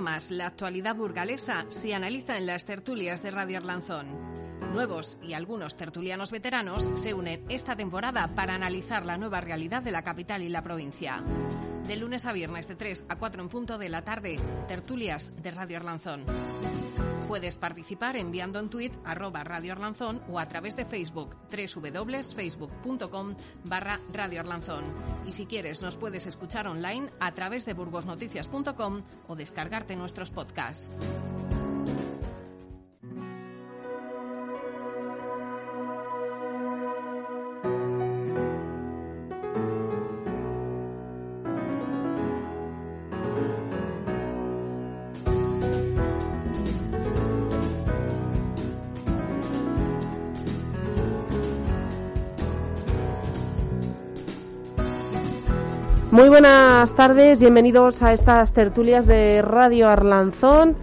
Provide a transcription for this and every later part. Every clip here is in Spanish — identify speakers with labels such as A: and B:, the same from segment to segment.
A: más, la actualidad burgalesa se analiza en las tertulias de Radio Arlanzón. Nuevos y algunos tertulianos veteranos se unen esta temporada para analizar la nueva realidad de la capital y la provincia. De lunes a viernes de 3 a 4 en punto de la tarde, tertulias de Radio Arlanzón. Puedes participar enviando en tweet arroba Radio Arlanzón o a través de Facebook www.facebook.com barra Radio Arlanzón. Y si quieres nos puedes escuchar online a través de burgosnoticias.com o descargarte nuestros podcasts.
B: Muy buenas tardes, bienvenidos a estas tertulias de Radio Arlanzón.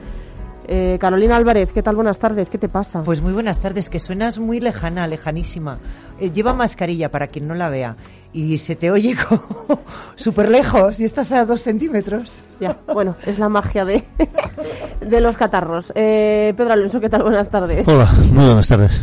B: Eh, Carolina Álvarez, ¿qué tal? Buenas tardes, ¿qué te pasa?
C: Pues muy buenas tardes, que suenas muy lejana, lejanísima. Eh, lleva mascarilla para quien no la vea y se te oye súper lejos y estás a dos centímetros.
B: Ya, bueno, es la magia de, de los catarros. Eh, Pedro Alonso, ¿qué tal? Buenas tardes.
D: Hola, muy buenas tardes.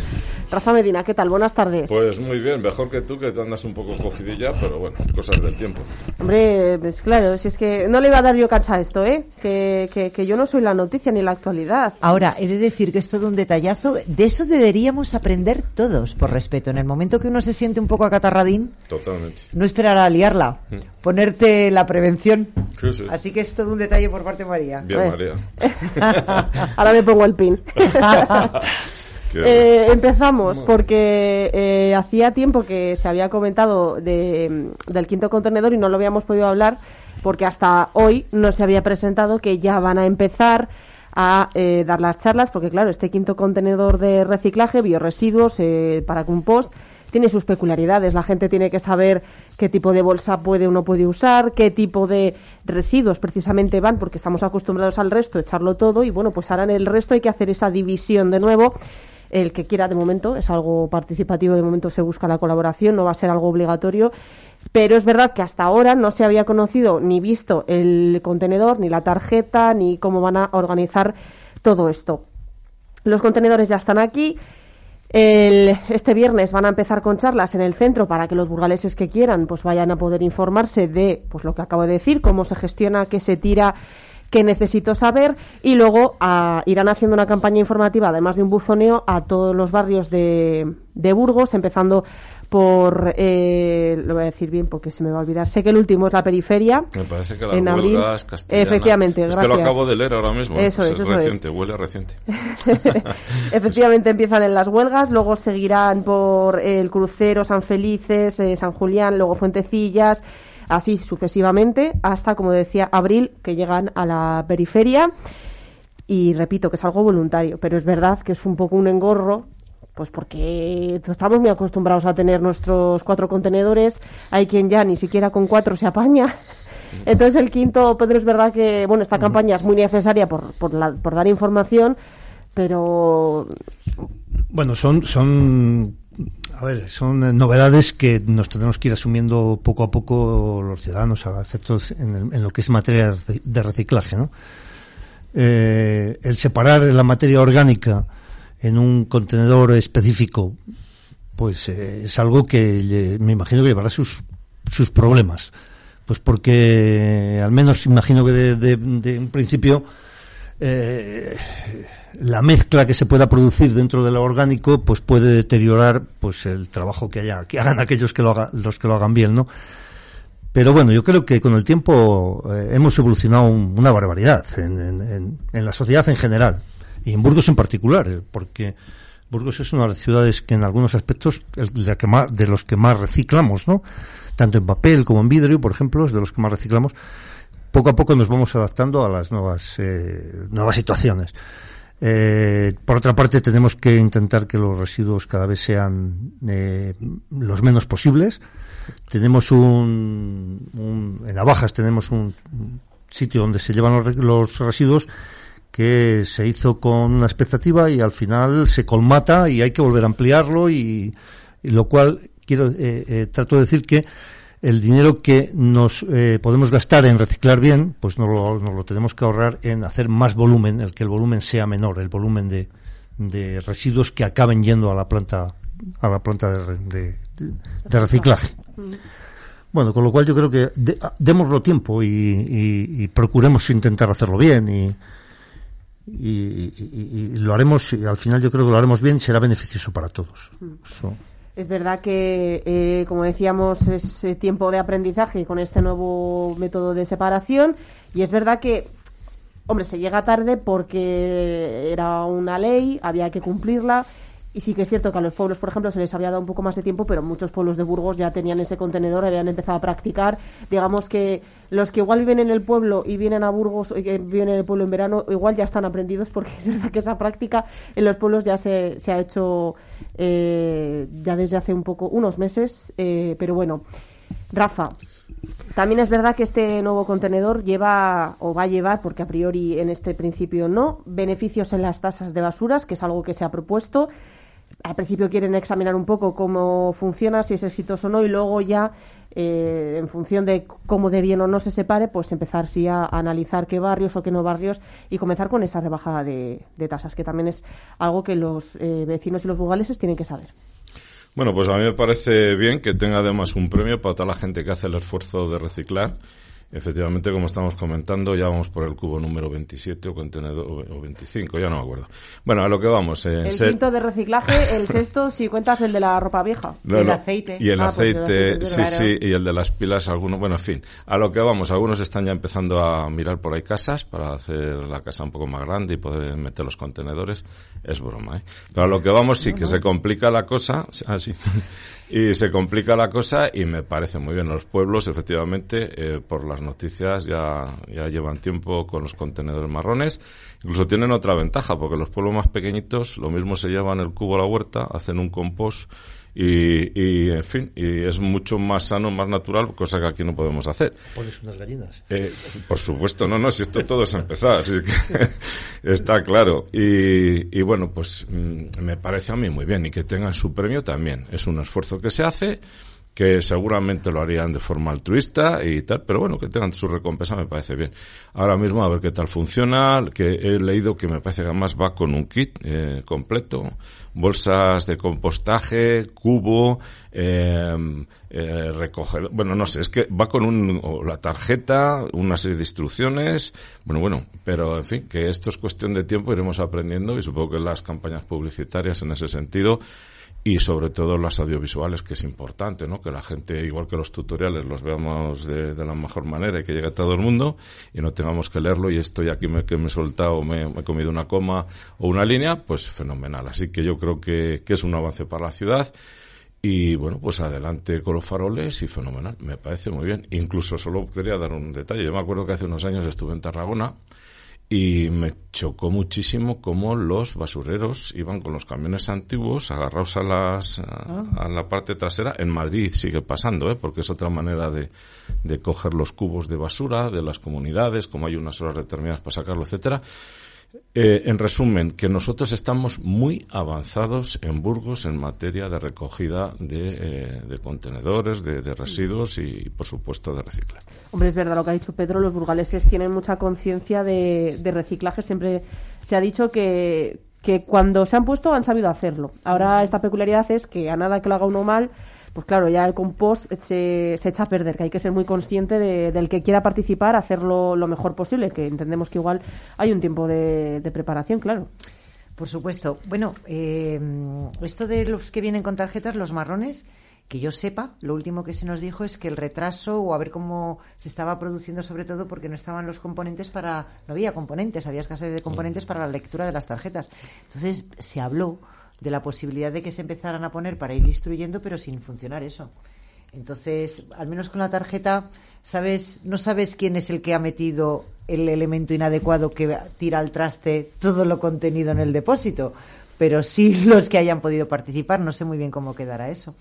B: Rafa Medina, ¿qué tal? Buenas tardes.
E: Pues muy bien, mejor que tú, que te andas un poco cogidilla, pero bueno, cosas del tiempo.
B: Hombre, pues claro, si es que no le iba a dar yo cacha a esto, ¿eh? Que, que, que, yo no soy la noticia ni la actualidad.
C: Ahora, he de decir que es todo un detallazo. De eso deberíamos aprender todos, por respeto. En el momento que uno se siente un poco acatarradín,
E: Totalmente.
C: no esperar a liarla,
E: Mm.
C: ponerte la prevención.
E: Sí, sí.
C: Así que es todo un detalle por parte de María.
E: Bien. María.
B: Ahora me pongo el pin. Eh, empezamos porque eh, hacía tiempo que se había comentado de, del quinto contenedor y no lo habíamos podido hablar porque hasta hoy no se había presentado que ya van a empezar a eh, dar las charlas porque claro, este quinto contenedor de reciclaje, bioresiduos eh, para compost, tiene sus peculiaridades. La gente tiene que saber qué tipo de bolsa puede o no puede usar, qué tipo de residuos precisamente van, porque estamos acostumbrados al resto, echarlo todo, y bueno, pues ahora en el resto hay que hacer esa división de nuevo. El que quiera de momento, es algo participativo, de momento se busca la colaboración, no va a ser algo obligatorio. Pero es verdad que hasta ahora no se había conocido ni visto el contenedor, ni la tarjeta, ni cómo van a organizar todo esto. Los contenedores ya están aquí. Este viernes van a empezar con charlas en el centro para que los burgaleses que quieran pues vayan a poder informarse de pues lo que acabo de decir, cómo se gestiona, qué se tira, qué necesito saber y luego ah, irán haciendo una campaña informativa, además de un buzoneo, a todos los barrios de, de Burgos, empezando por, eh, lo voy a decir bien porque se me va a olvidar, sé que el último es la periferia.
E: Me parece que la
B: en abril.
E: huelga es castellana.
B: Efectivamente,
E: Es que lo
B: gracias.
E: acabo de leer ahora mismo.
B: Eso es,
E: es
B: eso es.
E: reciente, huele reciente.
B: Efectivamente empiezan en las huelgas, luego seguirán por el crucero San Felices, eh, San Julián, luego Fuentecillas, así sucesivamente, hasta, como decía, abril, que llegan a la periferia. Y repito que es algo voluntario, pero es verdad que es un poco un engorro, pues porque estamos muy acostumbrados a tener nuestros cuatro contenedores, hay quien ya ni siquiera con cuatro se apaña. Entonces el quinto, Pedro, es verdad que, bueno, esta campaña es muy necesaria por, por, la- por dar información, pero
D: Bueno, son, son, a ver, son eh, novedades que nos tendremos que ir asumiendo poco a poco los ciudadanos a efectos en, en lo que es materia de reciclaje, ¿no? Eh, el separar la materia orgánica en un contenedor específico, pues eh, es algo que me imagino que llevará sus, sus problemas. Pues porque, al menos imagino que de un principio, eh, la mezcla que se pueda producir dentro de lo orgánico pues puede deteriorar pues el trabajo que haya que hagan aquellos que lo hagan los que lo hagan bien no pero bueno yo creo que con el tiempo eh, hemos evolucionado un- una barbaridad en la sociedad en general y en Burgos en particular eh, porque Burgos es una de las ciudades que en algunos aspectos el- la que más, de los que más reciclamos no tanto en papel como en vidrio, por ejemplo, es de los que más reciclamos. Poco a poco nos vamos adaptando a las nuevas, eh, nuevas situaciones. Eh, por otra parte, tenemos que intentar que los residuos cada vez sean eh, los menos posibles. Tenemos un, un, en Navajas tenemos un sitio donde se llevan los, los residuos que se hizo con una expectativa y al final se colmata y hay que volver a ampliarlo y, y lo cual quiero eh, eh, trato de decir que el dinero que nos eh, podemos gastar en reciclar bien, pues nos lo, nos lo, tenemos que ahorrar en hacer más volumen, el que el volumen sea menor, el volumen de, de residuos que acaben yendo a la planta a la planta de, de, de reciclaje. Bueno, con lo cual yo creo que de, démoslo tiempo y, y, y, procuremos intentar hacerlo bien y, y, lo haremos y al final yo creo que lo haremos bien y será beneficioso para todos. So.
B: Es verdad que, eh, como decíamos, es eh, tiempo de aprendizaje con este nuevo método de separación. Y es verdad que, hombre, se llega tarde porque era una ley, había que cumplirla y sí que es cierto que a los pueblos, por ejemplo, se les había dado un poco más de tiempo, pero muchos pueblos de Burgos ya tenían ese contenedor, habían empezado a practicar. Digamos que los que igual viven en el pueblo y vienen a Burgos, y que viven en el pueblo en verano, igual ya están aprendidos, porque es verdad que esa práctica en los pueblos ya se, se ha hecho eh, ya desde hace un poco, unos meses. Eh, pero bueno, Rafa, también es verdad que este nuevo contenedor lleva o va a llevar, porque a priori en este principio no, beneficios en las tasas de basuras, que es algo que se ha propuesto al principio quieren examinar un poco cómo funciona, si es exitoso o no, y luego ya, eh, en función de cómo de bien o no se separe, pues empezar sí a, analizar qué barrios o qué no barrios y comenzar con esa rebajada de, de tasas, que también es algo que los eh, vecinos y los burgaleses tienen que saber.
E: Bueno, pues a mí me parece bien que tenga además un premio para toda la gente que hace el esfuerzo de reciclar Efectivamente, como estamos comentando, ya vamos por el cubo número 27 o contenedor o 25, ya no me acuerdo. Bueno, a lo que vamos.
B: Eh, el quinto de reciclaje, el sexto si cuentas el de la ropa vieja.
E: No,
B: el
E: no.
B: aceite.
E: Y el
B: ah,
E: aceite,
B: pues el aceite
E: sí, sí, y el de las pilas, algunos, bueno, en fin. A lo que vamos, algunos están ya empezando a mirar por ahí casas para hacer la casa un poco más grande y poder meter los contenedores. Es broma, ¿eh? Pero a lo que vamos, sí que se complica la cosa. Ah, sí. Y se complica la cosa y me parece muy bien. Los pueblos, efectivamente, eh, por las noticias ya, ya llevan tiempo con los contenedores marrones. Incluso tienen otra ventaja, porque los pueblos más pequeñitos lo mismo se llevan el cubo a la huerta, hacen un compost y, y, en fin, y es mucho más sano, más natural, cosa que aquí no podemos hacer.
D: Pones unas gallinas.
E: Eh, por supuesto, no, no, si esto todo es empezar, así que está claro. Y, y bueno, pues mm, me parece a mí muy bien y que tengan su premio también. Es un esfuerzo que se hace que seguramente lo harían de forma altruista y tal, pero bueno, que tengan su recompensa me parece bien. Ahora mismo a ver qué tal funciona, que he leído que me parece que además va con un kit eh, completo, bolsas de compostaje, cubo, eh, eh, recoger, bueno, no sé, es que va con un, o la tarjeta, una serie de instrucciones, bueno, bueno, pero en fin, que esto es cuestión de tiempo, iremos aprendiendo y supongo que las campañas publicitarias en ese sentido y sobre todo las audiovisuales, que es importante, ¿no? Que la gente, igual que los tutoriales, los veamos de, de la mejor manera y que llegue todo el mundo y no tengamos que leerlo y estoy aquí me, que me he soltado, me, me, he comido una coma o una línea, pues fenomenal. Así que yo creo que, que es un avance para la ciudad. Y bueno, pues adelante con los faroles y fenomenal, me parece muy bien. Incluso solo quería dar un detalle. Yo me acuerdo que hace unos años estuve en Tarragona y me chocó muchísimo cómo los basureros iban con los camiones antiguos agarrados a las a, a, la parte trasera. En Madrid sigue pasando ¿eh? porque es otra manera de, de coger los cubos de basura de las comunidades como hay unas horas determinadas para sacarlo etcétera eh, en resumen, que nosotros estamos muy avanzados en Burgos en materia de recogida de, eh, contenedores, de, residuos y, por supuesto, de reciclar.
B: Hombre, es verdad lo que ha dicho Pedro, los burgaleses tienen mucha conciencia de, de reciclaje. Siempre se ha dicho que, que cuando se han puesto han sabido hacerlo. Ahora esta peculiaridad es que a nada que lo haga uno mal, pues claro, ya el compost se, se echa a perder, que hay que ser muy consciente de, del que quiera participar, hacerlo lo mejor posible, que entendemos que igual hay un tiempo de, de preparación, claro.
C: Por supuesto. Bueno, eh, esto de los que vienen con tarjetas, los marrones, que yo sepa, lo último que se nos dijo es que el retraso o a ver cómo se estaba produciendo sobre todo porque no estaban los componentes para, no había componentes, había escasez de componentes para la lectura de las tarjetas. Entonces se habló de la posibilidad de que se empezaran a poner para ir instruyendo, pero sin funcionar eso. Entonces, al menos con la tarjeta, sabes, no sabes quién es el que ha metido el elemento inadecuado que tira al traste todo lo contenido en el depósito, pero sí los que hayan podido participar. No sé muy bien cómo quedará eso.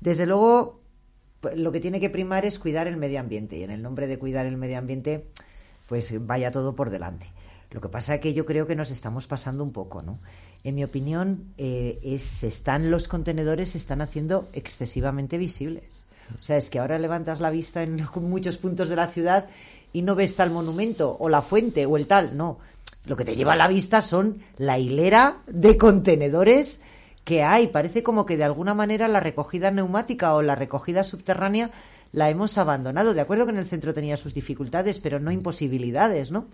C: Desde luego, lo que tiene que primar es cuidar el medio ambiente y en el nombre de cuidar el medio ambiente, pues vaya todo por delante. Lo que pasa es que yo creo que nos estamos pasando un poco, ¿no? En mi opinión, eh, es, están los contenedores se están haciendo excesivamente visibles. O sea, es que ahora levantas la vista en muchos puntos de la ciudad y no ves tal monumento o la fuente o el tal. No, lo que te lleva a la vista son la hilera de contenedores que hay. Parece como que de alguna manera la recogida neumática o la recogida subterránea la hemos abandonado. De acuerdo que en el centro tenía sus dificultades, pero no imposibilidades, ¿no?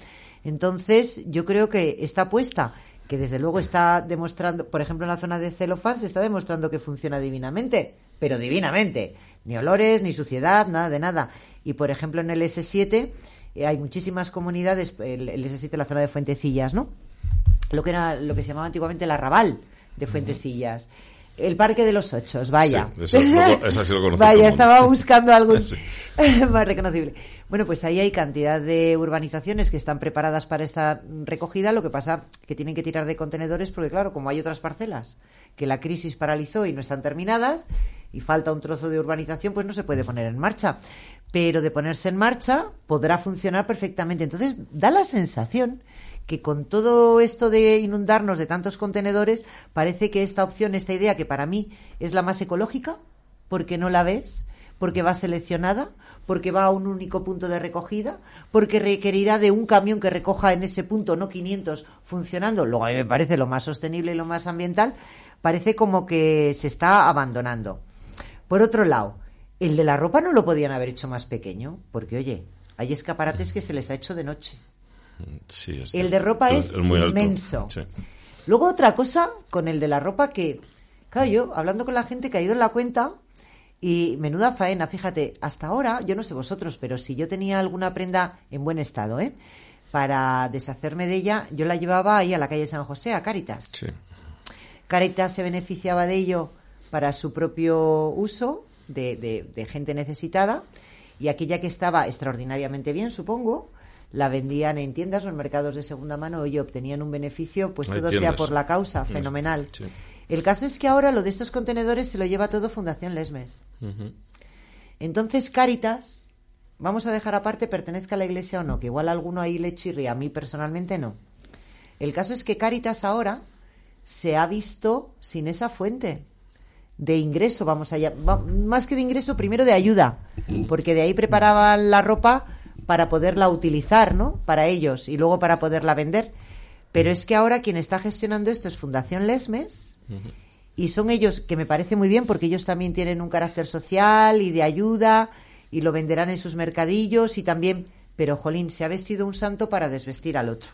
C: Entonces, yo creo que esta apuesta, que desde luego está demostrando, por ejemplo, en la zona de celofán, se está demostrando que funciona divinamente, pero divinamente. Ni olores, ni suciedad, nada de nada. Y, por ejemplo, en el S7 eh, hay muchísimas comunidades, el, el S7, la zona de Fuentecillas, ¿no? Lo que era lo que se llamaba antiguamente el arrabal de Fuentecillas. El Parque de los Ochos, vaya.
E: Sí, eso, sí lo
C: vaya, estaba buscando algo más reconocible. Bueno, pues ahí hay cantidad de urbanizaciones que están preparadas para esta recogida. Lo que pasa que tienen que tirar de contenedores porque, claro, como hay otras parcelas que la crisis paralizó y no están terminadas y falta un trozo de urbanización, pues no se puede poner en marcha. Pero de ponerse en marcha podrá funcionar perfectamente. Entonces, da la sensación que con todo esto de inundarnos de tantos contenedores, parece que esta opción, esta idea que para mí es la más ecológica, porque no la ves, porque va seleccionada, porque va a un único punto de recogida, porque requerirá de un camión que recoja en ese punto, no 500, funcionando, luego a mí me parece lo más sostenible y lo más ambiental, parece como que se está abandonando. Por otro lado, el de la ropa no lo podían haber hecho más pequeño, porque oye, hay escaparates que se les ha hecho de noche el de ropa es, inmenso. Luego otra cosa con el de la ropa que, claro, yo hablando con la gente que ha ido en la cuenta y menuda faena, fíjate, hasta ahora, yo no sé vosotros, pero si yo tenía alguna prenda en buen estado, ¿eh? Para deshacerme de ella, yo la llevaba ahí a la calle San José, a Caritas. Caritas se beneficiaba de ello para su propio uso, de, de gente necesitada, y aquella que estaba extraordinariamente bien, supongo, la vendían en tiendas o en mercados de segunda mano y obtenían un beneficio, pues todo sea por la causa, fenomenal. El caso es que ahora lo de estos contenedores se lo lleva todo Fundación Lesmes. Entonces, Caritas, vamos a dejar aparte pertenezca a la iglesia o no, que igual alguno ahí le chirría, a mí personalmente no. El caso es que Caritas ahora se ha visto sin esa fuente de ingreso, vamos allá, más que de ingreso, primero de ayuda, porque de ahí preparaban la ropa para poderla utilizar, ¿no? Para ellos y luego para poderla vender. Pero es que ahora quien está gestionando esto es Fundación Lesmes y son ellos, que me parece muy bien porque ellos también tienen un carácter social y de ayuda y lo venderán en sus mercadillos y también, pero Jolín, se ha vestido un santo para desvestir al otro.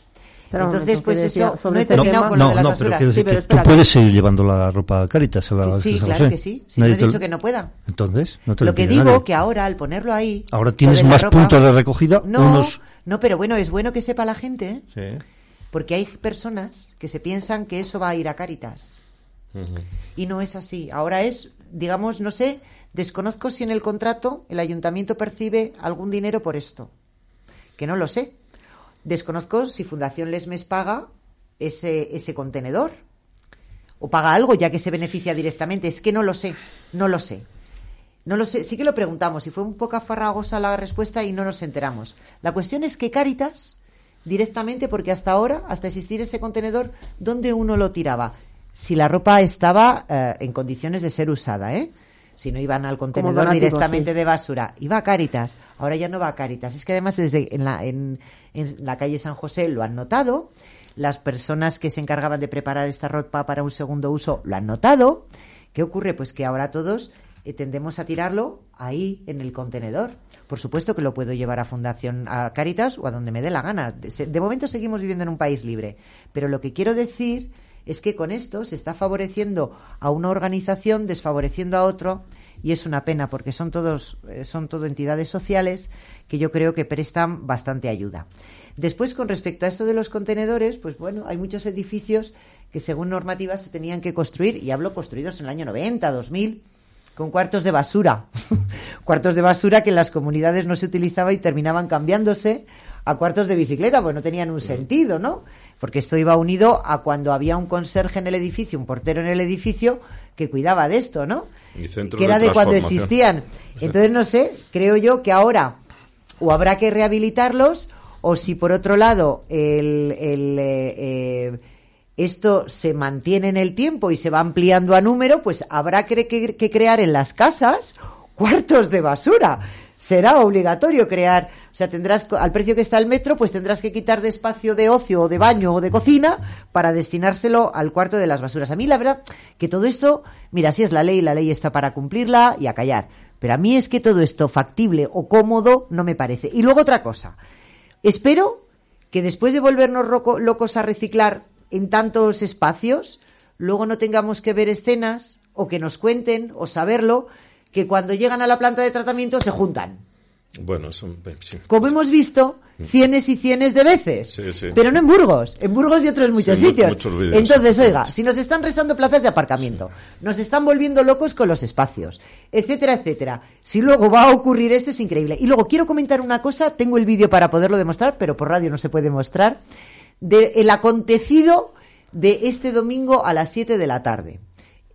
C: Entonces, pues eso, no he este terminado con lo de las basuras.
D: Pero, sí, pero tú puedes seguir llevando la ropa a Caritas. A la,
C: sí, claro que sí. no he dicho que no pueda.
D: Entonces, no te
C: lo, que digo que ahora, al ponerlo ahí...
D: Ahora tienes más puntos de recogida.
C: No, no, pero bueno, es bueno que sepa la gente, ¿eh? porque hay personas que se piensan que eso va a ir a Caritas. Y no es así. Ahora es, digamos, no sé, desconozco si en el contrato el ayuntamiento percibe algún dinero por esto. Que no lo sé Desconozco si Fundación Lesmes paga ese, ese contenedor o paga algo ya que se beneficia directamente. Es que no lo sé, no lo sé. No lo sé, sí que lo preguntamos y fue un poco farragosa la respuesta y no nos enteramos. La cuestión es que Caritas, directamente, porque hasta ahora, hasta existir ese contenedor, ¿dónde uno lo tiraba? Si la ropa estaba eh, en condiciones de ser usada, ¿eh? si no iban al contenedor directamente de basura. Iba a Cáritas, ahora ya no va a Cáritas. Es que además desde en la, en, la calle San José lo han notado, las personas que se encargaban de preparar esta ropa para un segundo uso lo han notado. ¿Qué ocurre? Pues que ahora todos eh, tendemos a tirarlo ahí en el contenedor. Por supuesto que lo puedo llevar a Fundación a Cáritas o a donde me dé la gana. de momento seguimos viviendo en un país libre, pero lo que quiero decir es que con esto se está favoreciendo a una organización, desfavoreciendo a otro, y es una pena porque son todos eh, son todo entidades sociales que yo creo que prestan bastante ayuda. Después, con respecto a esto de los contenedores, pues bueno, hay muchos edificios que según normativas se tenían que construir, y hablo construidos en el año 90, 2000, con cuartos de basura. cuartos de basura que en las comunidades no se utilizaba y terminaban cambiándose a cuartos de bicicleta, pues no tenían un sentido, ¿no? Porque esto iba unido a cuando había un conserje en el edificio, un portero en el edificio que cuidaba de esto, ¿no? que era de, cuando existían. Entonces, no sé, creo yo que ahora o habrá que rehabilitarlos o si por otro lado el, el eh, eh, esto se mantiene en el tiempo y se va ampliando a número, pues habrá que, que, crear en las casas cuartos de basura. Será obligatorio crear, o sea, tendrás, al precio que está el metro, pues tendrás que quitar de espacio de ocio o de baño o de cocina para destinárselo al cuarto de las basuras. A mí, la verdad, que todo esto, mira, si es la ley, la ley está para cumplirla y a callar. Pero a mí es que todo esto factible o cómodo no me parece. Y luego otra cosa. Espero que después de volvernos locos a reciclar en tantos espacios, luego no tengamos que ver escenas o que nos cuenten o saberlo que cuando llegan a la planta de tratamiento se juntan.
E: Bueno,
C: Como hemos visto cienes y cienes de veces. Pero no en Burgos, en Burgos y otros muchos sitios. Entonces, oiga, si nos están restando plazas de aparcamiento, nos están volviendo locos con los espacios, etcétera, etcétera. Si luego va a ocurrir esto es increíble. Y luego quiero comentar una cosa, tengo el vídeo para poderlo demostrar, pero por radio no se puede mostrar del acontecido de este domingo a las 7 de la tarde.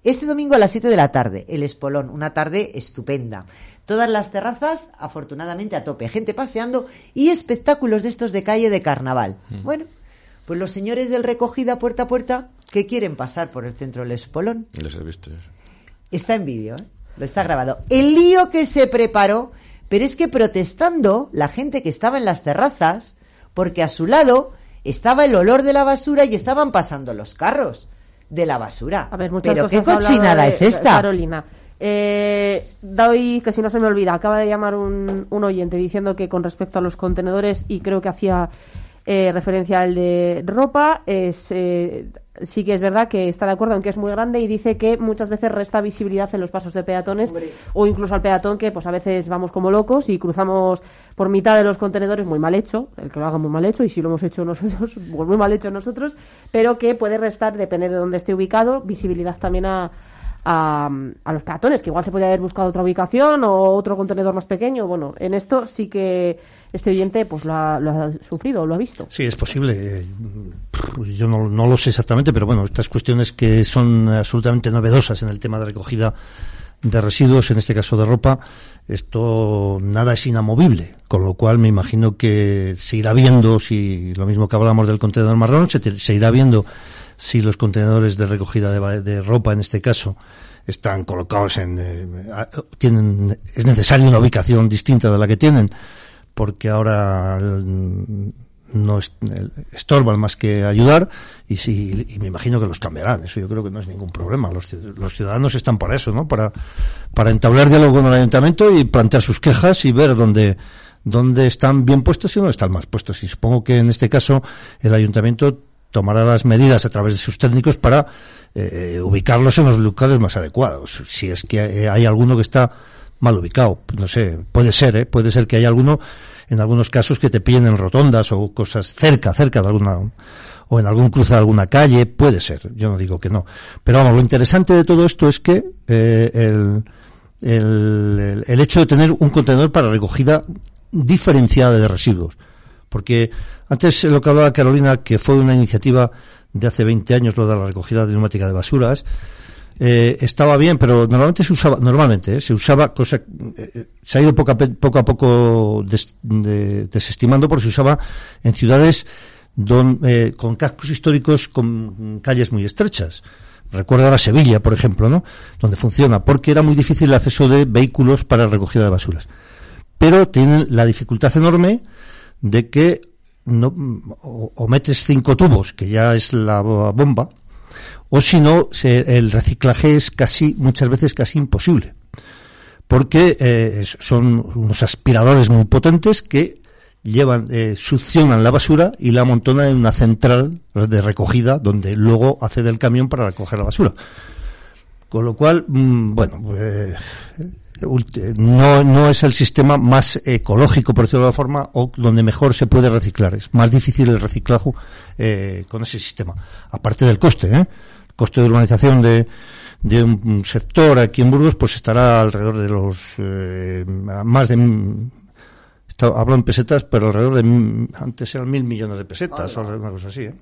C: Este domingo a las 7 de la tarde, el Espolón, una tarde estupenda. Todas las terrazas, afortunadamente, a tope. Gente paseando y espectáculos de estos de calle de carnaval. Mm. Bueno, pues los señores del recogida puerta a puerta que quieren pasar por el centro del Espolón.
E: Les he visto.
C: Está en vídeo, ¿eh? Lo está grabado. El lío que se preparó, pero es que protestando la gente que estaba en las terrazas, porque a su lado estaba el olor de la basura y estaban pasando los carros de la basura.
B: A ver, Pero qué cochinada es esta. Carolina. Eh, doy, que si no se me olvida, acaba de llamar un, un oyente diciendo que con respecto a los contenedores, y creo que hacía eh, referencia al de ropa, es, eh, sí que es verdad que está de acuerdo en que es muy grande y dice que muchas veces resta visibilidad en los pasos de peatones o incluso al peatón que pues a veces vamos como locos y cruzamos por mitad de los contenedores muy mal hecho, el que lo haga muy mal hecho y si lo hemos hecho nosotros, pues muy mal hecho nosotros, pero que puede restar, depende de dónde esté ubicado, visibilidad también a, a, a, los peatones, que igual se puede haber buscado otra ubicación o otro contenedor más pequeño. Bueno, en esto sí que este oyente pues lo ha, lo ha sufrido, lo ha visto.
D: Sí, es posible. Yo no, no lo sé exactamente, pero bueno, estas cuestiones que son absolutamente novedosas en el tema de recogida de residuos, en este caso de ropa, esto nada es inamovible, con lo cual me imagino que se irá viendo, si lo mismo que hablamos del contenedor marrón, se, se irá viendo si los contenedores de recogida de, de ropa, en este caso, están colocados en, eh, tienen, es necesaria una ubicación distinta de la que tienen, porque ahora mm, no estorban más que ayudar y, si, y me imagino que los cambiarán. Eso yo creo que no es ningún problema. Los, los ciudadanos están para eso, ¿no? Para, para entablar diálogo con el ayuntamiento y plantear sus quejas y ver dónde, dónde están bien puestos y dónde están más puestos. Y supongo que en este caso el ayuntamiento tomará las medidas a través de sus técnicos para eh, ubicarlos en los lugares más adecuados. Si es que hay alguno que está mal ubicado, no sé, puede ser, ¿eh? puede ser que haya alguno, en algunos casos, que te pillen en rotondas o cosas cerca, cerca de alguna, o en algún cruce de alguna calle, puede ser, yo no digo que no. Pero vamos, lo interesante de todo esto es que eh, el, el, el hecho de tener un contenedor para recogida diferenciada de residuos, porque antes lo que hablaba Carolina, que fue una iniciativa de hace 20 años, lo de la recogida de neumática de basuras, eh, estaba bien, pero normalmente se usaba, normalmente, eh, se usaba cosa, eh, se ha ido poco a poco, a poco desestimando porque se usaba en ciudades con cascos históricos con calles muy estrechas. Recuerdo ahora Sevilla, por ejemplo, ¿no? Donde funciona, porque era muy difícil el acceso de vehículos para recogida de basuras. Pero tienen la dificultad enorme de que no, o, metes cinco tubos, que ya es la bomba, o si no, el reciclaje es casi, muchas veces casi imposible. Porque eh, son unos aspiradores muy potentes que llevan, eh, succionan la basura y la amontonan en una central de recogida donde luego accede el camión para recoger la basura. Con lo cual, mm, bueno, pues, no, no es el sistema más ecológico, por decirlo de alguna forma, o donde mejor se puede reciclar. Es más difícil el reciclaje eh, con ese sistema. Aparte del coste, ¿eh? Coste de urbanización de, de un sector aquí en Burgos, pues estará alrededor de los eh, más de hablo en pesetas, pero alrededor de antes eran mil millones de pesetas o una cosa así. ¿eh?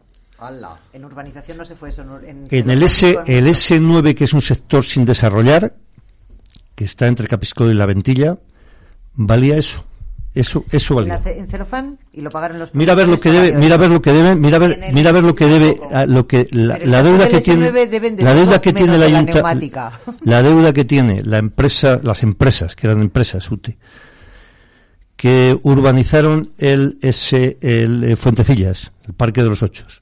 C: En urbanización no se fue eso.
D: En, el, S, el S9, que es un sector sin desarrollar, que está entre Capisco y La Ventilla, valía eso. Eso, eso valía.
C: En celofán y lo pagaron los
D: Mira a ver lo que debe, mira a ver lo que debe, mira a ver, mira a ver lo que debe, lo que la, deuda que tiene, la deuda que tiene la ayuntamiento, la deuda que tiene la empresa, las empresas que eran empresas UTE, que urbanizaron el ese el eh, Fuentecillas, el Parque de los Ochos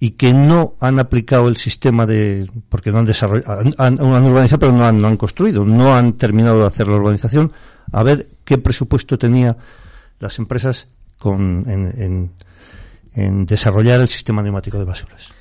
D: y que no han aplicado el sistema de porque no han desarrollado han, urbanizado pero no han, no han construido. No han terminado de hacer la urbanización. A ver qué presupuesto tenía las empresas con en, en desarrollar el sistema neumático de basuras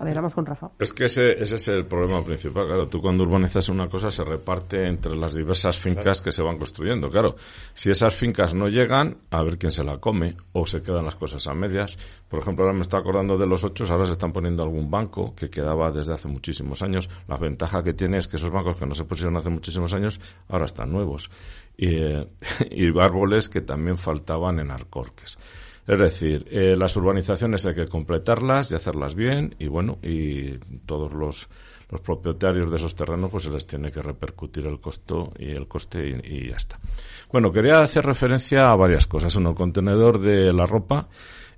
B: a ver, vamos con Rafa.
E: Es que ese, ese es el problema principal. Claro, tú cuando urbanizas una cosa se reparte entre las diversas fincas que se van construyendo. Claro, si esas fincas no llegan, a ver quién se la come o se quedan las cosas a medias. Por ejemplo, ahora me está acordando de los ocho, ahora se están poniendo algún banco que quedaba desde hace muchísimos años. La ventaja que tiene es que esos bancos que no se pusieron hace muchísimos años ahora están nuevos. Y, eh, y árboles que también faltaban en Arcorques. Es decir, eh, las urbanizaciones hay que completarlas y hacerlas bien y bueno, y todos los, los propietarios de esos terrenos pues se les tiene que repercutir el costo y el coste y, ya está. Bueno, quería hacer referencia a varias cosas. Uno, el contenedor de la ropa.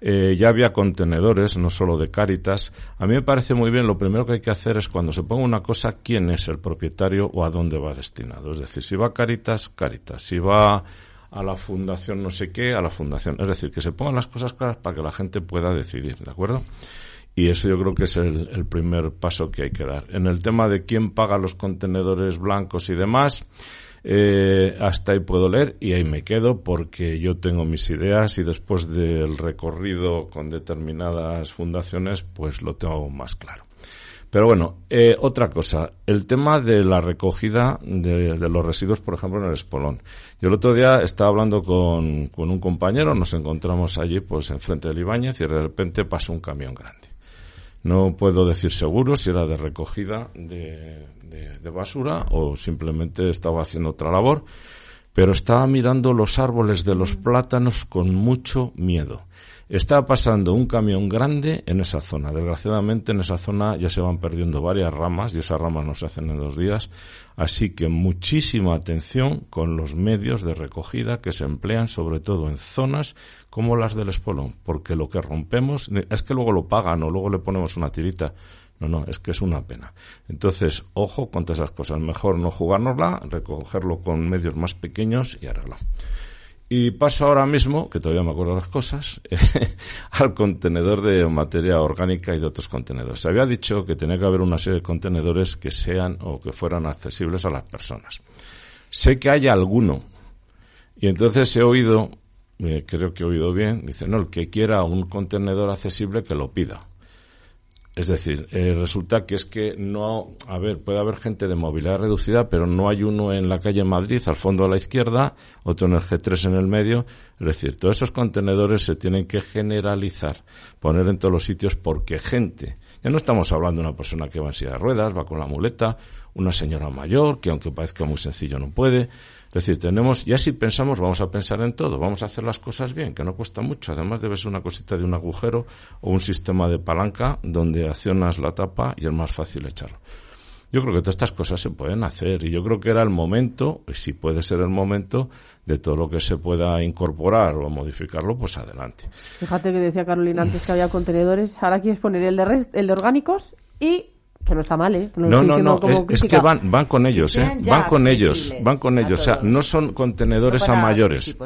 E: Eh, ya había contenedores, no solo de Cáritas. A mí me parece muy bien, lo primero que hay que hacer es cuando se ponga una cosa, quién es el propietario o a dónde va destinado. Es decir, si va Cáritas, Cáritas. Si va a la fundación no sé qué, a la fundación. Es decir, que se pongan las cosas claras para que la gente pueda decidir, ¿de acuerdo? Y eso yo creo que es el, primer paso que hay que dar. En el tema de quién paga los contenedores blancos y demás, eh, hasta ahí puedo leer y ahí me quedo porque yo tengo mis ideas y después del recorrido con determinadas fundaciones, pues lo tengo más claro. Pero bueno, eh, otra cosa, el tema de la recogida de, los residuos, por ejemplo, en el Espolón. Yo el otro día estaba hablando con, con un compañero, nos encontramos allí, pues, enfrente del Ibáñez y de repente pasó un camión grande. No puedo decir seguro si era de recogida de, de basura o simplemente estaba haciendo otra labor, pero estaba mirando los árboles de los plátanos con mucho miedo Está pasando un camión grande en esa zona. Desgraciadamente en esa zona ya se van perdiendo varias ramas y esas ramas no se hacen en dos días. Así que muchísima atención con los medios de recogida que se emplean sobre todo en zonas como las del espolón, porque lo que rompemos es que luego lo pagan o luego le ponemos una tirita. No, no, es que es una pena. Entonces, ojo con todas esas cosas. Mejor no jugárnosla, recogerlo con medios más pequeños y arreglar. Y paso ahora mismo, que todavía me acuerdo las cosas, al contenedor de materia orgánica y de otros contenedores. Se había dicho que tenía que haber una serie de contenedores que sean o que fueran accesibles a las personas. Sé que hay alguno. Y entonces he oído, eh, creo que he oído bien, dice, no, el que quiera un contenedor accesible que lo pida. Es decir, eh, resulta que es que no, a ver, puede haber gente de movilidad reducida, pero no hay uno en la calle Madrid, al fondo a la izquierda, otro en el G3 en el medio. Es decir, todos esos contenedores se tienen que generalizar, poner en todos los sitios porque gente, ya no estamos hablando de una persona que va en silla de ruedas, va con la muleta, una señora mayor, que aunque parezca muy sencillo no puede, es decir, tenemos, ya si pensamos, vamos a pensar en todo, vamos a hacer las cosas bien, que no cuesta mucho. Además debe ser una cosita de un agujero o un sistema de palanca donde accionas la tapa y es más fácil echarlo. Yo creo que todas estas cosas se pueden hacer y yo creo que era el momento, y si puede ser el momento, de todo lo que se pueda incorporar o modificarlo, pues adelante.
B: Fíjate que decía Carolina antes que había contenedores, ahora quieres poner el de, el de orgánicos y que no está mal, ¿eh?
E: No, no, no, es, que van, van con ellos, ¿eh? Van con ellos, van con ellos. O sea, no son contenedores a mayores.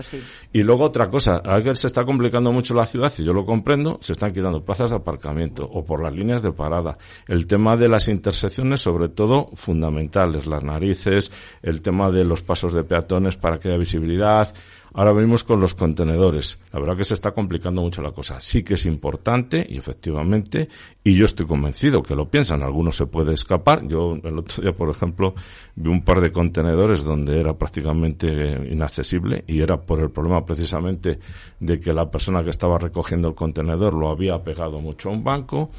E: Y luego otra cosa, a ver se está complicando mucho la ciudad, y yo lo comprendo, se están quitando plazas de aparcamiento o por las líneas de parada. El tema de las intersecciones, sobre todo, fundamentales, las narices, el tema de los pasos de peatones para que haya visibilidad, Ahora venimos con los contenedores. La verdad que se está complicando mucho la cosa. Sí que es importante y efectivamente, y yo estoy convencido que lo piensan, algunos se puede escapar. Yo el otro día, por ejemplo, vi un par de contenedores donde era prácticamente inaccesible y era por el problema precisamente de que la persona que estaba recogiendo el contenedor lo había pegado mucho a un banco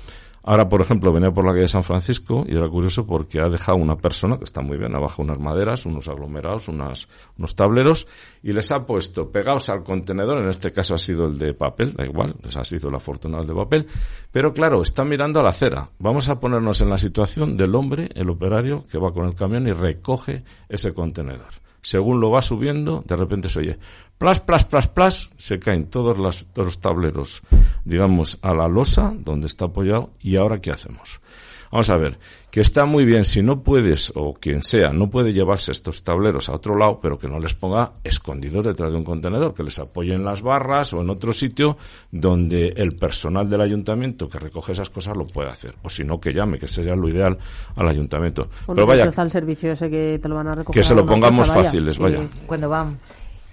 E: Ahora, por ejemplo, venía por la calle de San Francisco y era curioso porque ha dejado una persona, que está muy bien, abajo unas maderas, unos aglomerados, unas, unos tableros, y les ha puesto pegados al contenedor, en este caso ha sido el de papel, da igual, les ha sido la fortuna el de papel, pero claro, está mirando a la acera. Vamos a ponernos en la situación del hombre, el operario, que va con el camión y recoge ese contenedor según lo va subiendo, de repente se oye, plas, plas, plas, plas, se caen todos, los tableros, digamos, a la losa donde está apoyado y ahora ¿qué hacemos? Vamos a ver, que está muy bien si no puedes, o quien sea, no puede llevarse estos tableros a otro lado, pero que no les ponga escondidos detrás de un contenedor, que les apoye en las barras o en otro sitio donde el personal del ayuntamiento que recoge esas cosas lo pueda hacer. O si no, que llame, que sería lo ideal al ayuntamiento.
B: pero vaya, está el servicio ese que te lo van a recoger.
E: Que se lo pongamos fáciles, vaya.
C: Cuando van.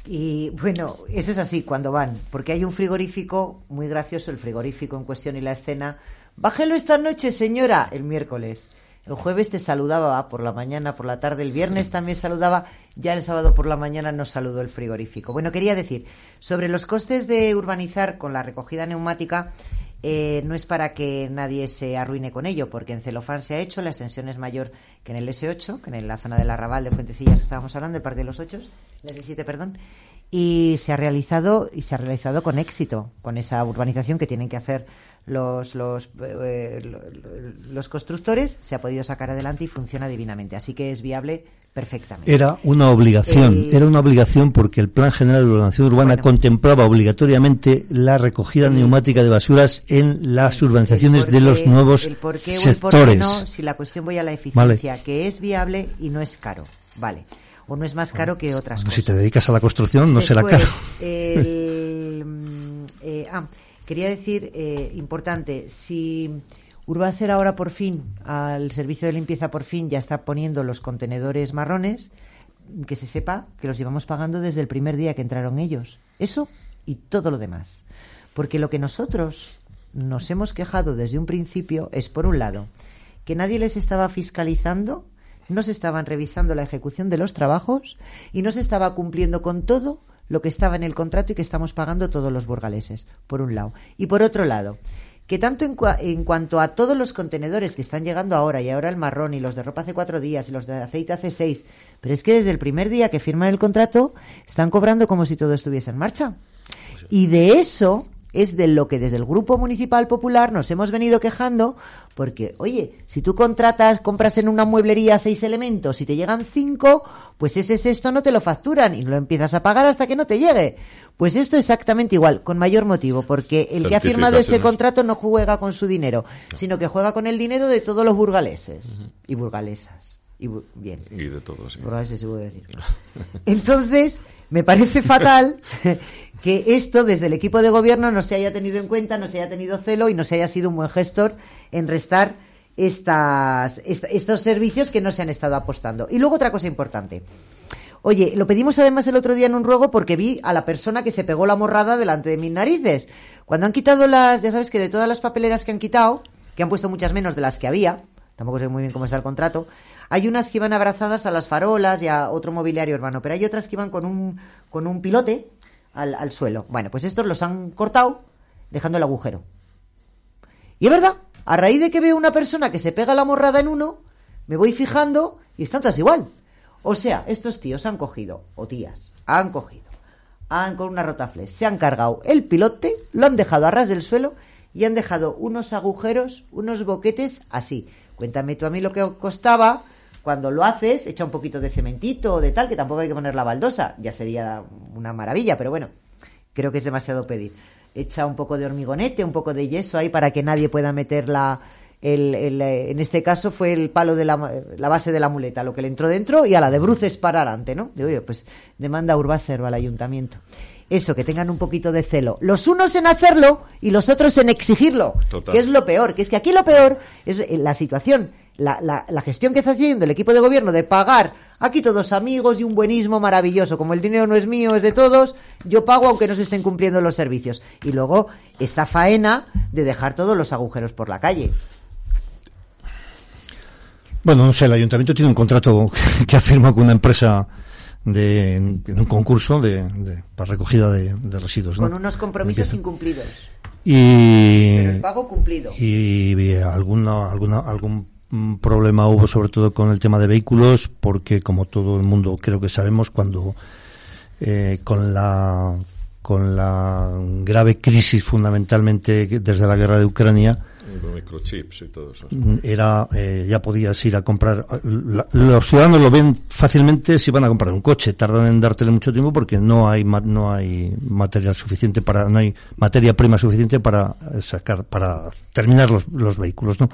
C: Y bueno, eso es así, cuando van, porque hay un frigorífico, muy gracioso el frigorífico en cuestión y la escena. Bájelo esta noche, señora, el miércoles. El jueves te saludaba por la mañana, por la tarde, el viernes también saludaba, ya el sábado por la mañana nos saludó el frigorífico. Bueno, quería decir, sobre los costes de urbanizar con la recogida neumática, eh, no es para que nadie se arruine con ello, porque en celofán se ha hecho, la extensión es mayor que en el S8, que en la zona del arrabal de Fuentecillas estábamos hablando, el Parque de los Ocho, el S7, perdón, y se ha realizado y se ha realizado con éxito, con esa urbanización que tienen que hacer los, los, eh, los constructores, se ha podido sacar adelante y funciona divinamente. Así que es viable perfectamente.
D: Era una obligación, era una obligación porque el Plan General de Ordenación Urbana contemplaba obligatoriamente la recogida neumática de basuras en las urbanizaciones de los nuevos el por qué sectores. no,
C: si la cuestión voy a la eficiencia, que es viable y no es caro. Vale. O no es más caro que otras cosas.
D: Si te dedicas a la construcción, no será caro.
C: Eh, ah, quería decir, eh, importante, si Urbaser ahora por fin, al servicio de limpieza por fin, ya está poniendo los contenedores marrones, que se sepa que los llevamos pagando desde el primer día que entraron ellos. Eso y todo lo demás. Porque lo que nosotros nos hemos quejado desde un principio es, por un lado, que nadie les estaba fiscalizando, no se estaban revisando la ejecución de los trabajos y no se estaba cumpliendo con todo lo que estaba en el contrato y que estamos pagando todos los burgaleses, por un lado. Y por otro lado, que tanto en, en, cuanto a todos los contenedores que están llegando ahora, y ahora el marrón, y los de ropa hace cuatro días, y los de aceite hace seis, pero es que desde el primer día que firman el contrato, están cobrando como si todo estuviese en marcha. Y de eso es de lo que desde el Grupo Municipal Popular nos hemos venido quejando, porque, oye, si tú contratas, compras en una mueblería seis elementos y te llegan cinco, pues ese sexto no te lo facturan y lo empiezas a pagar hasta que no te llegue. Pues esto exactamente igual, con mayor motivo, porque el que ha firmado ese contrato no juega con su dinero, sino que juega con el dinero de todos los burgaleses y burgalesas. Y bien.
E: Y de todos, sí.
C: Burgaleses, se puede decir. Entonces, me parece fatal que esto desde el equipo de gobierno no se haya tenido en cuenta, no se haya tenido celo y no se haya sido un buen gestor en restar estas, estos servicios que no se han estado apostando. Y luego otra cosa importante. Oye, lo pedimos además el otro día en un ruego porque vi a la persona que se pegó la morrada delante de mis narices. Cuando han quitado las, ya sabes que de todas las papeleras que han quitado, que han puesto muchas menos de las que había, tampoco sé muy bien cómo está el contrato, hay unas que iban abrazadas a las farolas y a otro mobiliario urbano, pero hay otras que iban con un, con un pilote al, al suelo. Bueno, pues estos los han cortado dejando el agujero. Y es verdad, a raíz de que veo una persona que se pega la morrada en uno, me voy fijando y están todas igual. O sea, estos tíos han cogido, o tías, han cogido, han con una rotafles, se han cargado el pilote, lo han dejado a ras del suelo y han dejado unos agujeros, unos boquetes así. Cuéntame tú a mí lo que costaba cuando lo haces, echa un poquito de cementito o de tal, que tampoco hay que poner la baldosa, ya sería una maravilla, pero bueno, creo que es demasiado pedir. Echa un poco de hormigonete, un poco de yeso ahí para que nadie pueda meter la, el, eh, en este caso fue el palo de la, base de la muleta, lo que le entró dentro y a la de bruces para adelante, ¿no? Digo, oye, pues demanda Urbaser al ayuntamiento. Eso, que tengan un poquito de celo. Los unos en hacerlo y los otros en exigirlo. Que es lo peor. Que es que aquí lo peor es la situación la, la, gestión que está haciendo el equipo de gobierno de pagar aquí todos amigos y un buenismo maravilloso, como el dinero no es mío, es de todos, yo pago aunque no se estén cumpliendo los servicios. Y luego esta faena de dejar todos los agujeros por la calle.
D: Bueno, no sé, el ayuntamiento tiene un contrato que ha firmado con una empresa de, en un concurso de, para recogida de, residuos.
C: Con unos compromisos incumplidos.
D: Y,
C: el pago cumplido.
D: Y, alguna, alguna, algún problema hubo sobre todo con el tema de vehículos, porque como todo el mundo creo que sabemos, cuando eh, con la con la grave crisis fundamentalmente desde la guerra de Ucrania,
E: microchips y todo eso.
D: Era, eh, ya podías ir a comprar. los ciudadanos lo ven fácilmente si van a comprar un coche. Tardan en dártelo mucho tiempo porque no hay no hay material suficiente para no hay materia prima suficiente para sacar para terminar los, los vehículos, ¿no?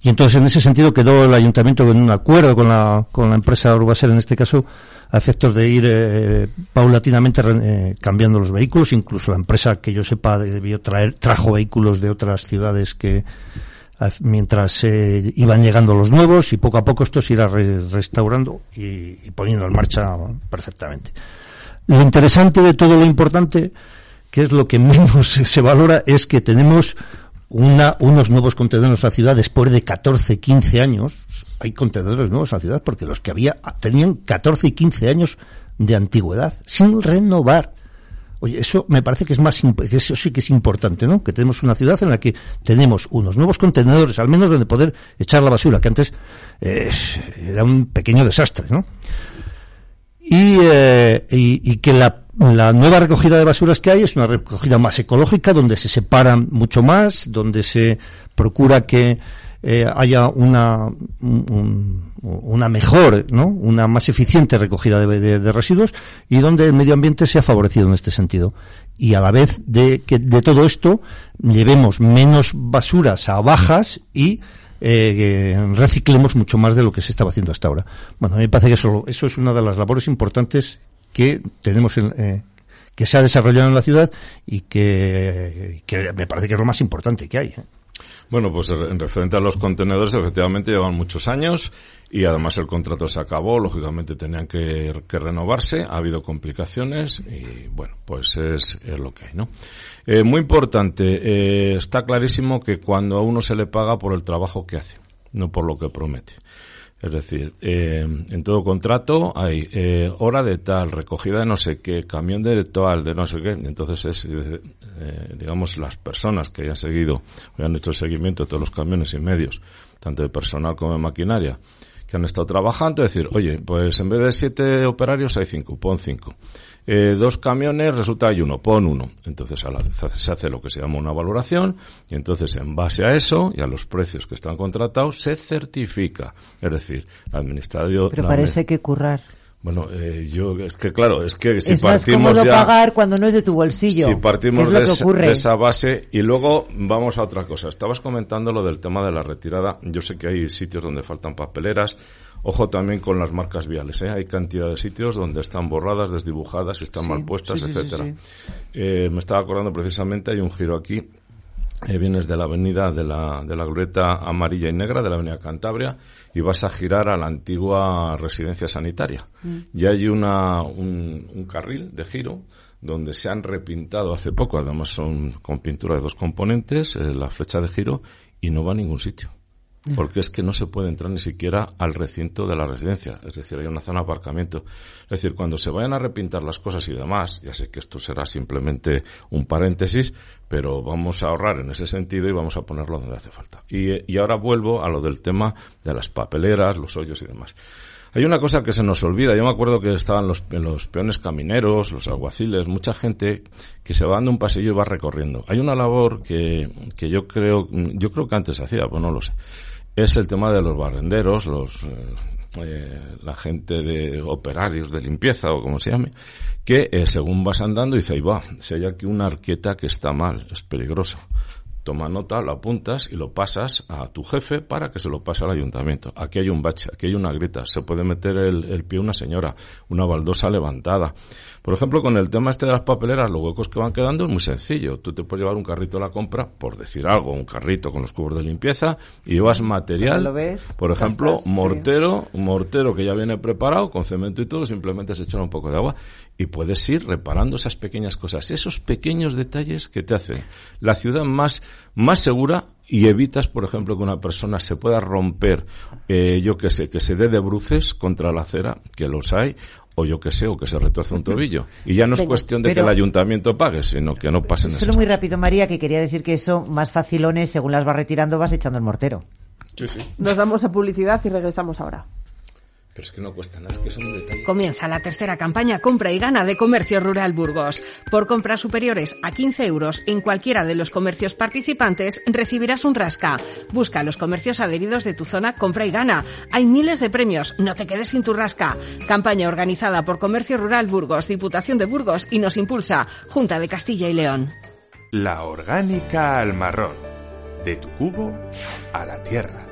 D: Y entonces en ese sentido quedó el ayuntamiento en un acuerdo con la con la empresa Urbaser en este caso a efectos de ir eh, paulatinamente eh, cambiando los vehículos. Incluso la empresa que yo sepa debió traer, trajo vehículos de otras ciudades que mientras eh, iban llegando los nuevos y poco a poco esto se irá restaurando y, poniendo en marcha perfectamente. Lo interesante de todo lo importante, que es lo que menos se valora, es que tenemos una, unos nuevos contenedores a la ciudad después de 14, 15 años. Hay contenedores nuevos a la ciudad porque los que había tenían 14 y 15 años de antigüedad sin renovar. Oye, eso me parece que es más, eso sí que es importante, ¿no? Que tenemos una ciudad en la que tenemos unos nuevos contenedores, al menos donde poder echar la basura, que antes era un pequeño desastre, ¿no? Y, eh, y, y que la la nueva recogida de basuras que hay es una recogida más ecológica, donde se separan mucho más, donde se procura que eh, haya una, una mejor, ¿no? una más eficiente recogida de, residuos y donde el medio ambiente sea favorecido en este sentido. Y a la vez de que de todo esto llevemos menos basuras a bajas y eh, reciclemos mucho más de lo que se estaba haciendo hasta ahora. Bueno, a mí me parece que eso, eso es una de las labores importantes que tenemos eh, que se ha desarrollado en la ciudad y que, me parece que es lo más importante que hay. ¿eh?
E: Bueno, pues en referente a los contenedores, efectivamente llevan muchos años y además el contrato se acabó, lógicamente tenían que, renovarse, ha habido complicaciones y bueno, pues es, lo que hay, ¿no? Eh, muy importante, está clarísimo que cuando a uno se le paga por el trabajo que hace, no por lo que promete. Es decir, eh, en todo contrato hay eh, hora de tal, recogida de no sé qué, camión de tal, de no sé qué. Entonces es, eh, digamos, las personas que hayan seguido, o han hecho el seguimiento de todos los camiones y medios, tanto de personal como de maquinaria, que han estado trabajando, decir, oye, pues en vez de siete operarios hay cinco, pon cinco. Eh, dos camiones, resulta hay uno, pon uno. Entonces a la, se hace lo que se llama una valoración y entonces en base a eso y a los precios que están contratados se certifica. Es decir, la administración...
C: Pero parece que currar.
E: Bueno, eh, yo es que claro, es que si
C: es
E: partimos
C: más pagar cuando no es de tu bolsillo.
E: Si partimos de, esa base y luego vamos a otra cosa. Estabas comentando lo del tema de la retirada. Yo sé que hay sitios donde faltan papeleras. Ojo también con las marcas viales. ¿eh? Hay cantidad de sitios donde están borradas, desdibujadas, están mal puestas, etcétera. Eh, me estaba acordando precisamente hay un giro aquí eh, vienes de la avenida de la, de la glorieta amarilla y negra de la avenida Cantabria y vas a girar a la antigua residencia sanitaria. Mm. Y hay una, un, carril de giro donde se han repintado hace poco, además son con pintura de dos componentes, eh, la flecha de giro y no va a ningún sitio porque es que no se puede entrar ni siquiera al recinto de la residencia, es decir, hay una zona de aparcamiento. Es decir, cuando se vayan a repintar las cosas y demás, ya sé que esto será simplemente un paréntesis, pero vamos a ahorrar en ese sentido y vamos a ponerlo donde hace falta. Y, ahora vuelvo a lo del tema de las papeleras, los hoyos y demás. Hay una cosa que se nos olvida. Yo me acuerdo que estaban los, los peones camineros, los alguaciles, mucha gente que se va dando un pasillo y va recorriendo. Hay una labor que, que yo creo, yo creo que antes hacía, pues no lo sé es el tema de los barrenderos, los, eh, eh, la gente de operarios de limpieza o como se llame, que eh, según vas andando dice, ahí va, si hay aquí una arqueta que está mal, es peligroso. Toma nota, lo apuntas y lo pasas a tu jefe para que se lo pase al ayuntamiento. Aquí hay un bache, aquí hay una grieta, se puede meter el, el pie una señora, una baldosa levantada. Por ejemplo, con el tema este de las papeleras, los huecos que van quedando es muy sencillo. Tú te puedes llevar un carrito a la compra, por decir algo, un carrito con los cubos de limpieza, y llevas material, por ejemplo, mortero, mortero que ya viene preparado, con cemento y todo, simplemente se echa un poco de agua, y puedes ir reparando esas pequeñas cosas, esos pequeños detalles que te hacen la ciudad más, más segura y evitas, por ejemplo, que una persona se pueda romper, eh, yo que sé, que se dé de bruces contra la acera, que los hay, o yo que sé, o que se retuerce un tobillo. Y ya no es cuestión de que el ayuntamiento pague, sino que no pasen
C: Solo muy rápido, María, que quería decir que eso, más facilones, según las vas retirando, vas echando el mortero.
B: Sí, sí. Nos damos a publicidad y regresamos ahora.
E: Pero es que no cuesta nada, es que son detalles.
A: Comienza la tercera campaña Compra y Gana de Comercio Rural Burgos. Por compras superiores a 15 euros en cualquiera de los comercios participantes, recibirás un rasca. Busca los comercios adheridos de tu zona Compra y Gana. Hay miles de premios, no te quedes sin tu rasca. Campaña organizada por Comercio Rural Burgos, Diputación de Burgos y nos impulsa Junta de Castilla y León.
F: La orgánica al marrón. De tu cubo a la tierra.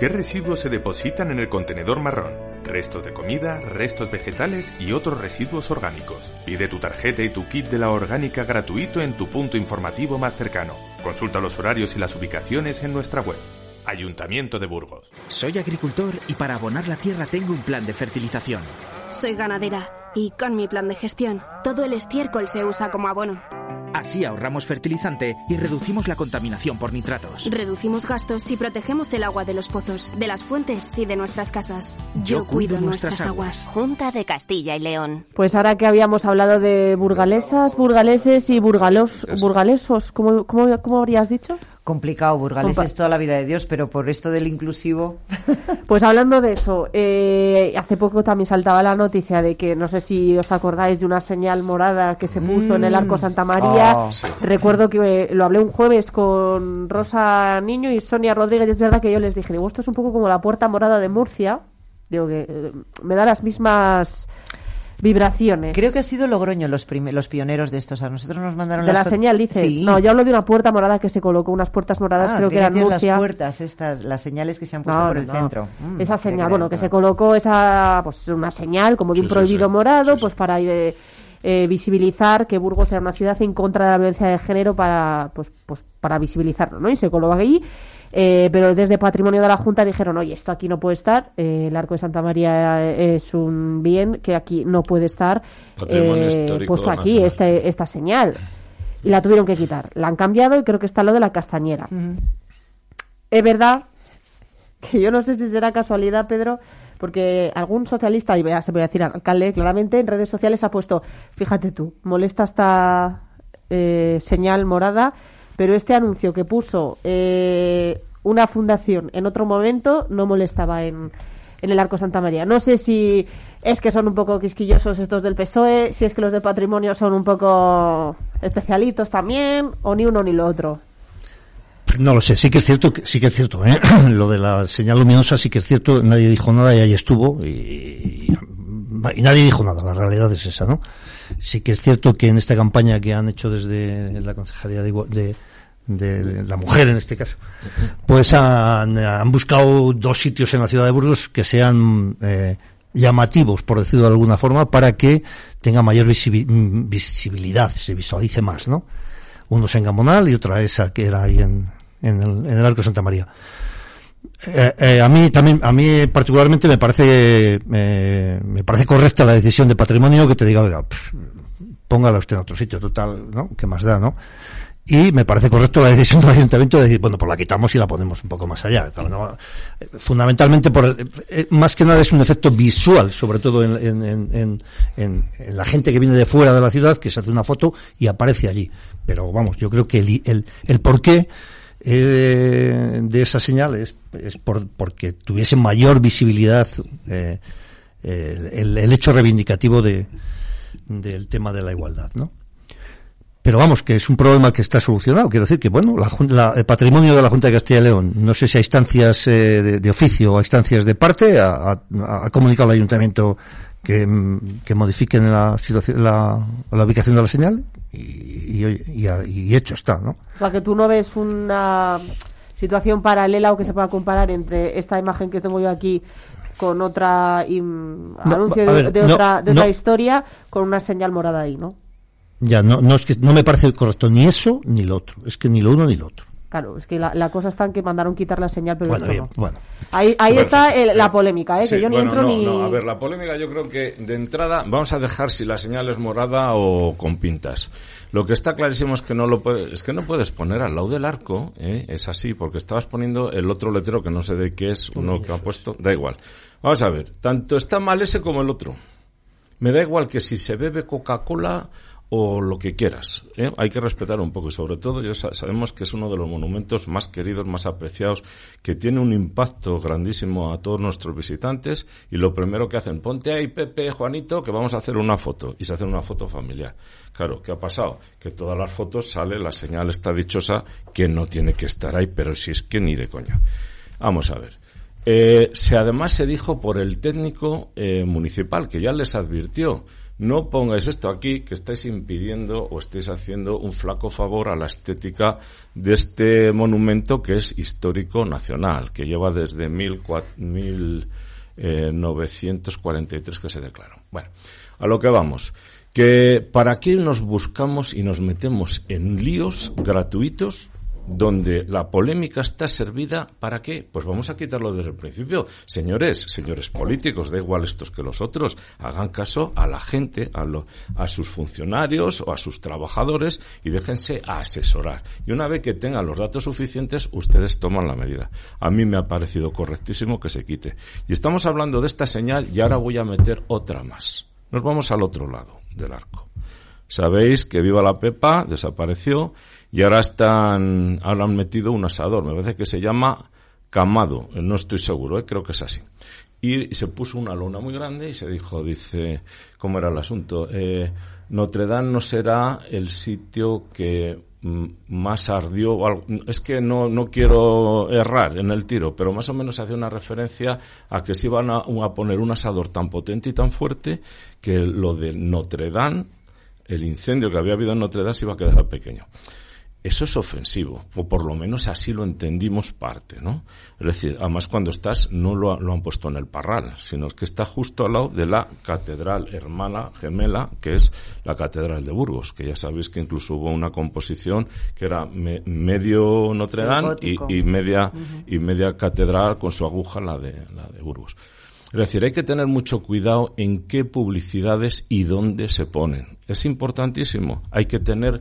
F: ¿Qué residuos se depositan en el contenedor marrón? Restos de comida, restos vegetales y otros residuos orgánicos. Pide tu tarjeta y tu kit de la orgánica gratuito en tu punto informativo más cercano. Consulta los horarios y las ubicaciones en nuestra web. Ayuntamiento de Burgos.
G: Soy agricultor y para abonar la tierra tengo un plan de fertilización.
H: Soy ganadera y con mi plan de gestión todo el estiércol se usa como abono.
G: Así ahorramos fertilizante y reducimos la contaminación por nitratos.
H: Reducimos gastos y protegemos el agua de los pozos, de las fuentes y de nuestras casas.
G: Yo, cuido, nuestras, aguas.
I: Junta de Castilla y León.
B: Pues ahora que habíamos hablado de burgalesas, burgaleses y burgalos, burgalesos, ¿cómo, cómo, cómo habrías dicho?
C: Complicado, Burgales es toda la vida de Dios, pero por esto del inclusivo.
B: Pues hablando de eso, eh, hace poco también saltaba la noticia de que no sé si os acordáis de una señal morada que se puso en el Arco mm. Santa María. Ah, Recuerdo que lo hablé un jueves con Rosa Niño y Sonia Rodríguez. Y es verdad que yo les dije, digo, esto es un poco como la puerta morada de Murcia. Digo que eh, me da las mismas vibraciones.
C: Creo que ha sido Logroño los, los pioneros de estos. A nosotros nos mandaron
B: de la señal, dice. No, yo hablo de una puerta morada que se colocó, unas puertas moradas, ah, creo que eran Murcia.
C: las puertas estas, las señales que se han puesto por el centro.
B: Mm, esa señal, bueno, que se colocó esa, pues una señal como de un prohibido morado, pues para eh, eh, visibilizar que Burgos era una ciudad en contra de la violencia de género para, pues, pues para visibilizarlo, ¿no? Y se colocó ahí eh, pero desde Patrimonio de la Junta dijeron, oye, esto aquí no puede estar, eh, el Arco de Santa María es un bien que aquí no puede estar eh, puesto aquí, este, esta señal. Y la tuvieron que quitar. La han cambiado y creo que está lo de la castañera. Es verdad que yo no sé si será casualidad, Pedro, porque algún socialista, y se voy a decir alcalde, claramente en redes sociales ha puesto, fíjate tú, molesta esta señal morada pero este anuncio que puso eh, una fundación en otro momento no molestaba en, en el Arco Santa María. No sé si es que son un poco quisquillosos estos del PSOE, si es que los de patrimonio son un poco especialitos también, o ni uno ni lo otro.
D: No lo sé, sí que es cierto, sí que es cierto, ¿eh? lo de la señal luminosa sí que es cierto, nadie dijo nada y ahí estuvo y, nadie dijo nada, la realidad es esa, ¿no? Sí que es cierto que en esta campaña que han hecho desde la Concejalía de, de de la mujer en este caso, pues han, han, buscado dos sitios en la ciudad de Burgos que sean eh, llamativos, por decirlo de alguna forma, para que tenga mayor visibilidad, se visualice más, ¿no? Uno es en Gamonal y otra esa que era ahí en, en, el, en el Arco Santa María. Eh, eh, a mí también, a mí particularmente me parece, me parece correcta la decisión de patrimonio que te diga, póngala usted en otro sitio, total, ¿no? ¿Qué más da, no? Y me parece correcto la decisión del ayuntamiento de decir, bueno, pues la quitamos y la ponemos un poco más allá. Fundamentalmente, por eh, más que nada es un efecto visual, sobre todo en, en, la gente que viene de fuera de la ciudad, que se hace una foto y aparece allí. Pero vamos, yo creo que el, el, el porqué eh, de esa señal es, por, porque tuviese mayor visibilidad eh, el, el, hecho reivindicativo de, del tema de la igualdad, ¿no? Pero vamos, que es un problema que está solucionado. Quiero decir que, bueno, la, el patrimonio de la Junta de Castilla y León, no sé si a instancias eh, de, oficio o a instancias de parte, ha, comunicado al ayuntamiento que, que modifiquen la, situación, la, la, ubicación de la señal y, y, hecho está, ¿no?
B: O sea, que tú no ves una situación paralela o que se pueda comparar entre esta imagen que tengo yo aquí con otra anuncio de, otra, de otra historia con una señal morada ahí, ¿no?
D: Ya, no, no es que no me parece correcto ni eso ni lo otro. Es que ni lo uno ni lo otro.
B: Claro, es que la, la cosa está en que mandaron quitar la señal, pero
D: Bueno, bien,
B: no.
D: bueno.
B: Ahí, ahí
E: Bueno,
B: está el- la polémica, ¿eh?
E: Sí,
B: que yo ni
E: bueno,
B: entro
E: no,
B: ni...
E: no, a ver, la polémica yo creo que de entrada vamos a dejar si la señal es morada o con pintas. Lo que está clarísimo es que no lo puedes, es que no puedes poner al lado del arco, ¿eh? es así, porque estabas poniendo el otro letrero que no sé de qué es, uno que ha puesto, da igual. Vamos a ver, tanto está mal ese como el otro. Me da igual que si se bebe Coca-Cola o lo que quieras. ¿eh? Hay que respetar un poco y sobre todo ya sa- sabemos que es uno de los monumentos más queridos, más apreciados, que tiene un impacto grandísimo a todos nuestros visitantes y lo primero que hacen, ponte ahí Pepe, Juanito, que vamos a hacer una foto y se hace una foto familiar. Claro, ¿qué ha pasado? Que todas las fotos sale la señal está dichosa que no tiene que estar ahí, pero si es que ni de coña. Vamos a ver. Eh, se, además se dijo por el técnico eh, municipal que ya les advirtió no pongáis esto aquí que estáis impidiendo o estáis haciendo un flaco favor a la estética de este monumento que es histórico nacional que lleva desde mil cua- mil, eh, 943 que se declaró. Bueno, a lo que vamos. Que para qué nos buscamos y nos metemos en líos gratuitos donde la polémica está servida para qué? Pues vamos a quitarlo desde el principio. Señores, señores políticos, da igual estos que los otros, hagan caso a la gente, a, lo- a sus funcionarios o a sus trabajadores y déjense asesorar. Y una vez que tengan los datos suficientes, ustedes toman la medida. A mí me ha parecido correctísimo que se quite. Y estamos hablando de esta señal y ahora voy a meter otra más. Nos vamos al otro lado del arco. Sabéis que Viva la Pepa desapareció y ahora están, ahora han metido un asador, me parece que se llama Camado, eh, no estoy seguro, eh, creo que es así. Y se puso una lona muy grande y se dijo, dice, ¿cómo era el asunto? Eh, Notre Dame no será el sitio que mm, más ardió, es que no, no quiero errar en el tiro, pero más o menos hace una referencia a que se iban a, a poner un asador tan potente y tan fuerte que lo de Notre Dame el incendio que había habido en Notre Dame se iba a quedar pequeño. Eso es ofensivo, o por lo menos así lo entendimos parte, ¿no? Es decir, además cuando estás no lo, lo han puesto en el parral, sino que está justo al lado de la catedral hermana gemela, que es la catedral de Burgos, que ya sabéis que incluso hubo una composición que era me- medio Notre
B: Dame y media y media catedral con su aguja la de la de Burgos. Es decir, hay que tener mucho cuidado en qué publicidades y dónde se ponen. Es importantísimo. Hay que tener,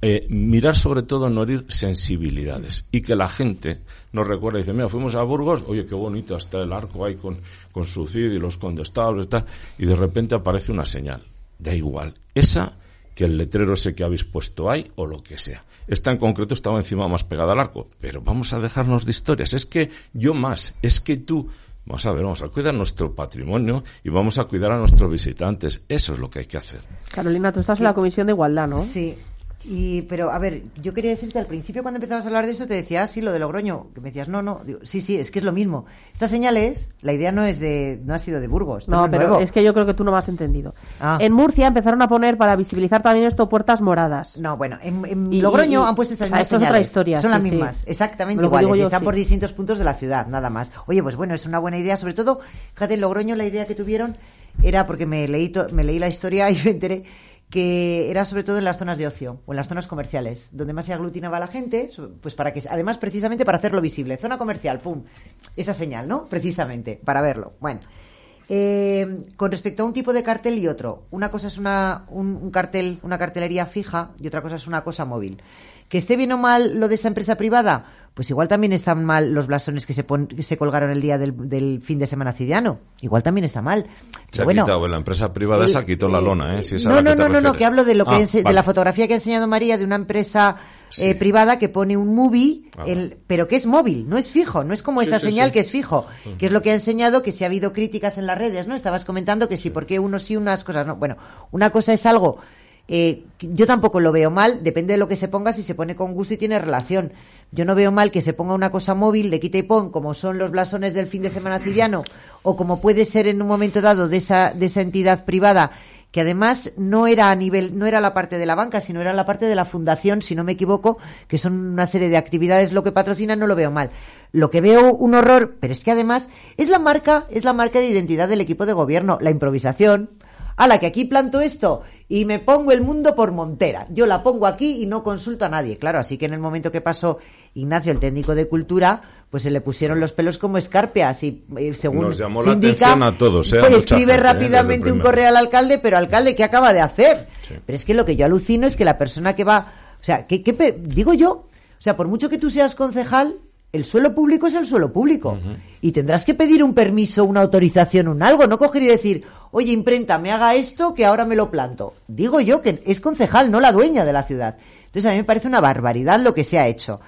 B: eh, mirar sobre todo no herir sensibilidades y que la gente nos recuerde, dice, mira, fuimos a Burgos, oye, qué bonito está el arco ahí con, con su CID y los condestables y tal, y de repente aparece una señal. Da igual. Esa que el letrero ese que habéis puesto ahí o lo que sea. Esta en concreto estaba encima más pegada al arco, pero vamos a dejarnos de historias. Es que yo más, es que tú, vamos a ver, vamos a cuidar nuestro patrimonio y vamos a cuidar a nuestros visitantes. Eso es lo que hay que hacer. Carolina, tú estás en la Comisión de Igualdad, ¿no?
C: Sí. Y, pero, a ver, yo quería decirte, al principio cuando empezabas a hablar de eso, te decía, ah, sí, lo de Logroño, que me decías, no, no, Digo, sí, sí, es que es lo mismo. Estas señales, la idea no es de, no ha sido de Burgos,
B: No,
C: es
B: pero
C: nuevo.
B: es que yo creo que tú no me has entendido.
C: Ah.
B: En Murcia empezaron a poner para visibilizar también esto puertas moradas.
C: No, bueno, en, en
B: Y-
C: Logroño
B: y- y-
C: han puesto estas
B: o sea,
C: mismas
B: esto es otra
C: señales.
B: historia,
C: Son
B: sí,
C: las
B: sí.
C: mismas, exactamente
B: Lo
C: iguales. y están
B: sí.
C: por distintos puntos de la ciudad, nada más. Oye, pues bueno, es una buena idea. Sobre todo, fíjate, en Logroño la idea que tuvieron era, porque me leí, to- me leí la historia y me enteré que era sobre todo en las zonas de ocio o en las zonas comerciales, donde más se aglutinaba la gente, pues para que, además precisamente para hacerlo visible. Zona comercial, pum, esa señal, ¿no? Precisamente, para verlo. Bueno. Eh, con respecto a un tipo de cartel y otro, una cosa es una, un, un cartel, una cartelería fija y otra cosa es una cosa móvil. Que esté bien o mal lo de esa empresa privada, pues igual también están mal los blasones que se, pon- que se colgaron el día del, del fin de semana cidiano. Igual también está mal.
E: Se ha
C: bueno,
E: quitado, en la empresa privada
C: el-
E: esa quitó la lona, ¿eh? Si es a
C: no,
E: la
C: no, no, no, no, que hablo de lo que
E: Ah,
C: ense- de
E: vale.
C: la fotografía que ha enseñado María de una empresa
E: Sí.
C: eh, privada que pone un movie,
E: Ah,
C: el- pero que es móvil, no es fijo, no es como
E: Sí,
C: esta
E: sí,
C: señal
E: sí.
C: que es fijo, que es lo que ha enseñado que si ha habido críticas en las redes, ¿no? Estabas comentando que sí, por qué unos sí, unas cosas no. Bueno, una cosa es algo eh, yo tampoco lo veo mal, depende de lo que se ponga, si se pone con gusto y tiene relación. Yo no veo mal que se ponga una cosa móvil de quita y pon, como son los blasones del fin de semana cidiano, o como puede ser en un momento dado de esa, de esa entidad privada, que además no era a nivel, no era la parte de la banca, sino era la parte de la fundación, si no me equivoco, que son una serie de actividades lo que patrocinan, no lo veo mal. Lo que veo un horror, pero es que además es la marca, es la marca de identidad del equipo de gobierno, la improvisación, a la que aquí planto esto y me pongo el mundo por montera. Yo la pongo aquí y no consulto a nadie. Claro, así que en el momento que pasó Ignacio, el técnico de cultura, pues se le pusieron los pelos como escarpias y eh, según
E: Nos llamó
C: se
E: la
C: indica,
E: atención a todos, ¿eh?
C: Pues escribe
E: gente, ¿eh?
C: rápidamente un correo al alcalde, pero alcalde, ¿qué acaba de hacer?
E: Sí.
C: Pero es que lo que yo alucino es que la persona que va, o sea, ¿qué, qué pe- digo yo? O sea, por mucho que tú seas concejal, el suelo público es el suelo público. Y tendrás que pedir un permiso, una autorización, un algo, no coger y decir, oye, imprenta, me haga esto que ahora me lo planto. Digo yo que es concejal, no la dueña de la ciudad. Entonces a mí me parece una barbaridad lo que se ha hecho.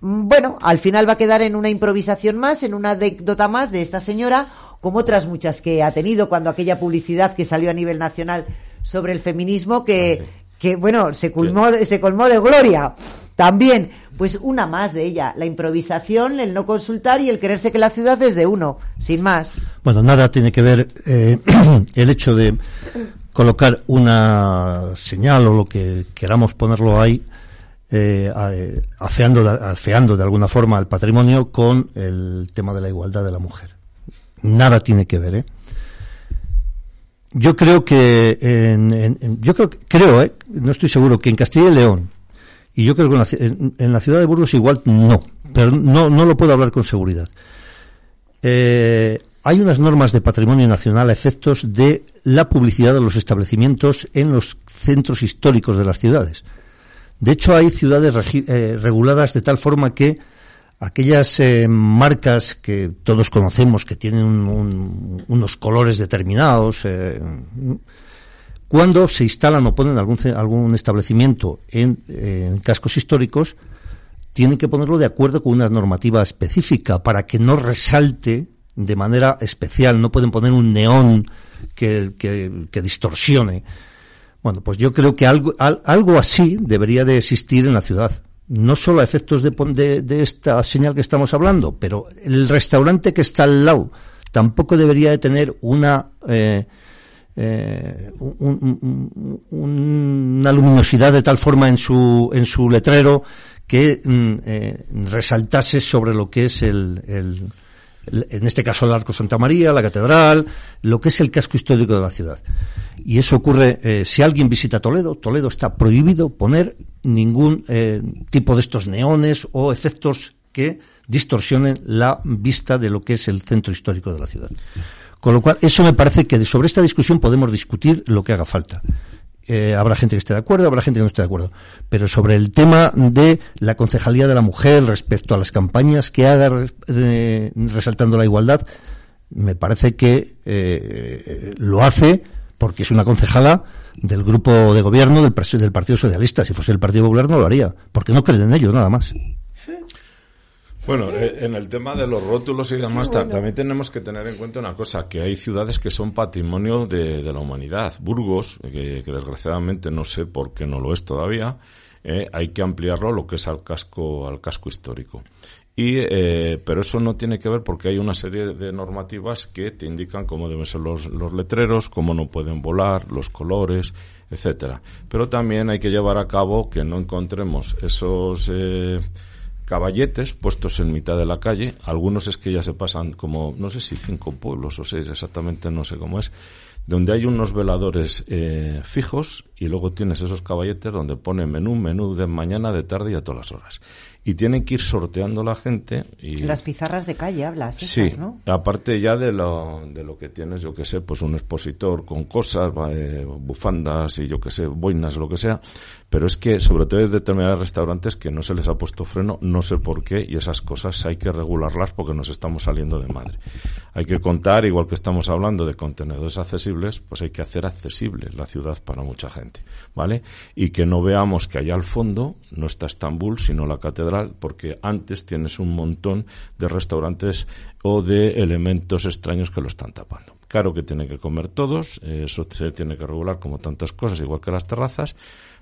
C: Mm, Bueno, al final va a quedar en una improvisación más, en una anécdota más de esta señora, como otras muchas que ha tenido cuando aquella publicidad que salió a nivel nacional sobre el feminismo que,
E: Ah, sí.
C: que bueno, se colmó, de- se colmó de gloria. También, pues una más de ella, la improvisación, el no consultar y el creerse que la ciudad es de uno, sin más.
D: Bueno, nada tiene que ver eh, el hecho de colocar una señal o lo que queramos ponerlo ahí, eh, eh, afeando, de- alguna forma al patrimonio con el tema de la igualdad de la mujer. Nada tiene que ver, ¿eh? Yo creo que en, yo creo, creo, ¿eh? no estoy seguro que en Castilla y León y yo creo que en la, en- en la ciudad de Burgos igual no, pero no no lo puedo hablar con seguridad. Eh, hay unas normas de patrimonio nacional a efectos de la publicidad de los establecimientos en los centros históricos de las ciudades. De hecho, hay ciudades eh, reguladas de tal forma que aquellas eh, marcas que todos conocemos, que tienen un- un- unos colores determinados, eh, cuando se instalan o ponen algún, algún establecimiento en, cascos históricos, tienen que ponerlo de acuerdo con una normativa específica para que no resalte de manera especial. No pueden poner un neón que, que- distorsione. Bueno, pues yo creo que algo, al- algo así debería de existir en la ciudad. No solo a efectos de, de, de esta señal que estamos hablando, pero el restaurante que está al lado tampoco debería de tener una eh, eh, un- un- un- una luminosidad de tal forma en su en su letrero que mm, eh, resaltase sobre lo que es el, en este caso el Arco Santa María, la catedral, lo que es el casco histórico de la ciudad. Y eso ocurre eh, si alguien visita Toledo, Toledo está prohibido poner ningún tipo de estos neones o efectos que distorsionen la vista de lo que es el centro histórico de la ciudad. Con lo cual, eso me parece que sobre esta discusión podemos discutir lo que haga falta. Eh, habrá gente que esté de acuerdo, habrá gente que no esté de acuerdo. Pero sobre el tema de la concejalía de la mujer respecto a las campañas que haga res- resaltando la igualdad, me parece que eh, lo hace porque es una concejala del grupo de gobierno del, del Partido Socialista. Si fuese el Partido Popular no lo haría, porque no creen en ello, nada más.
E: Bueno, eh, en el tema de los rótulos y demás, ta- también tenemos que tener en cuenta una cosa, que hay ciudades que son patrimonio de, de la humanidad. Burgos, que, que desgraciadamente no sé por qué no lo es todavía, eh, hay que ampliarlo lo que es al casco, al casco histórico. Y, eh, pero eso no tiene que ver porque hay una serie de normativas que te indican cómo deben ser los, los letreros, cómo no pueden volar, los colores, etcétera. Pero también hay que llevar a cabo que no encontremos esos eh, caballetes puestos en mitad de la calle. Algunos es que ya se pasan como, no sé si cinco pueblos o seis, exactamente no sé cómo es, donde hay unos veladores eh, fijos y luego tienes esos caballetes donde pone menú, menú de mañana, de tarde y a todas las horas. Y tienen que ir sorteando la gente y...
C: Las pizarras de calle hablas,
E: Sí,
C: esas, ¿no?
E: aparte ya de lo, de lo que tienes, yo que sé, pues un expositor con cosas, eh, bufandas y yo que sé, boinas, lo que sea, pero es que sobre todo hay determinados restaurantes que no se les ha puesto freno, no sé por qué, y esas cosas hay que regularlas porque nos estamos saliendo de madre. Hay que contar, igual que estamos hablando de contenedores accesibles, pues hay que hacer accesible la ciudad para mucha gente, ¿vale? Y que no veamos que allá al fondo no está Estambul, sino la catedral, porque antes tienes un montón de restaurantes o de elementos extraños que lo están tapando. Claro que tienen que comer todos, eh, eso se tiene que regular como tantas cosas, igual que las terrazas,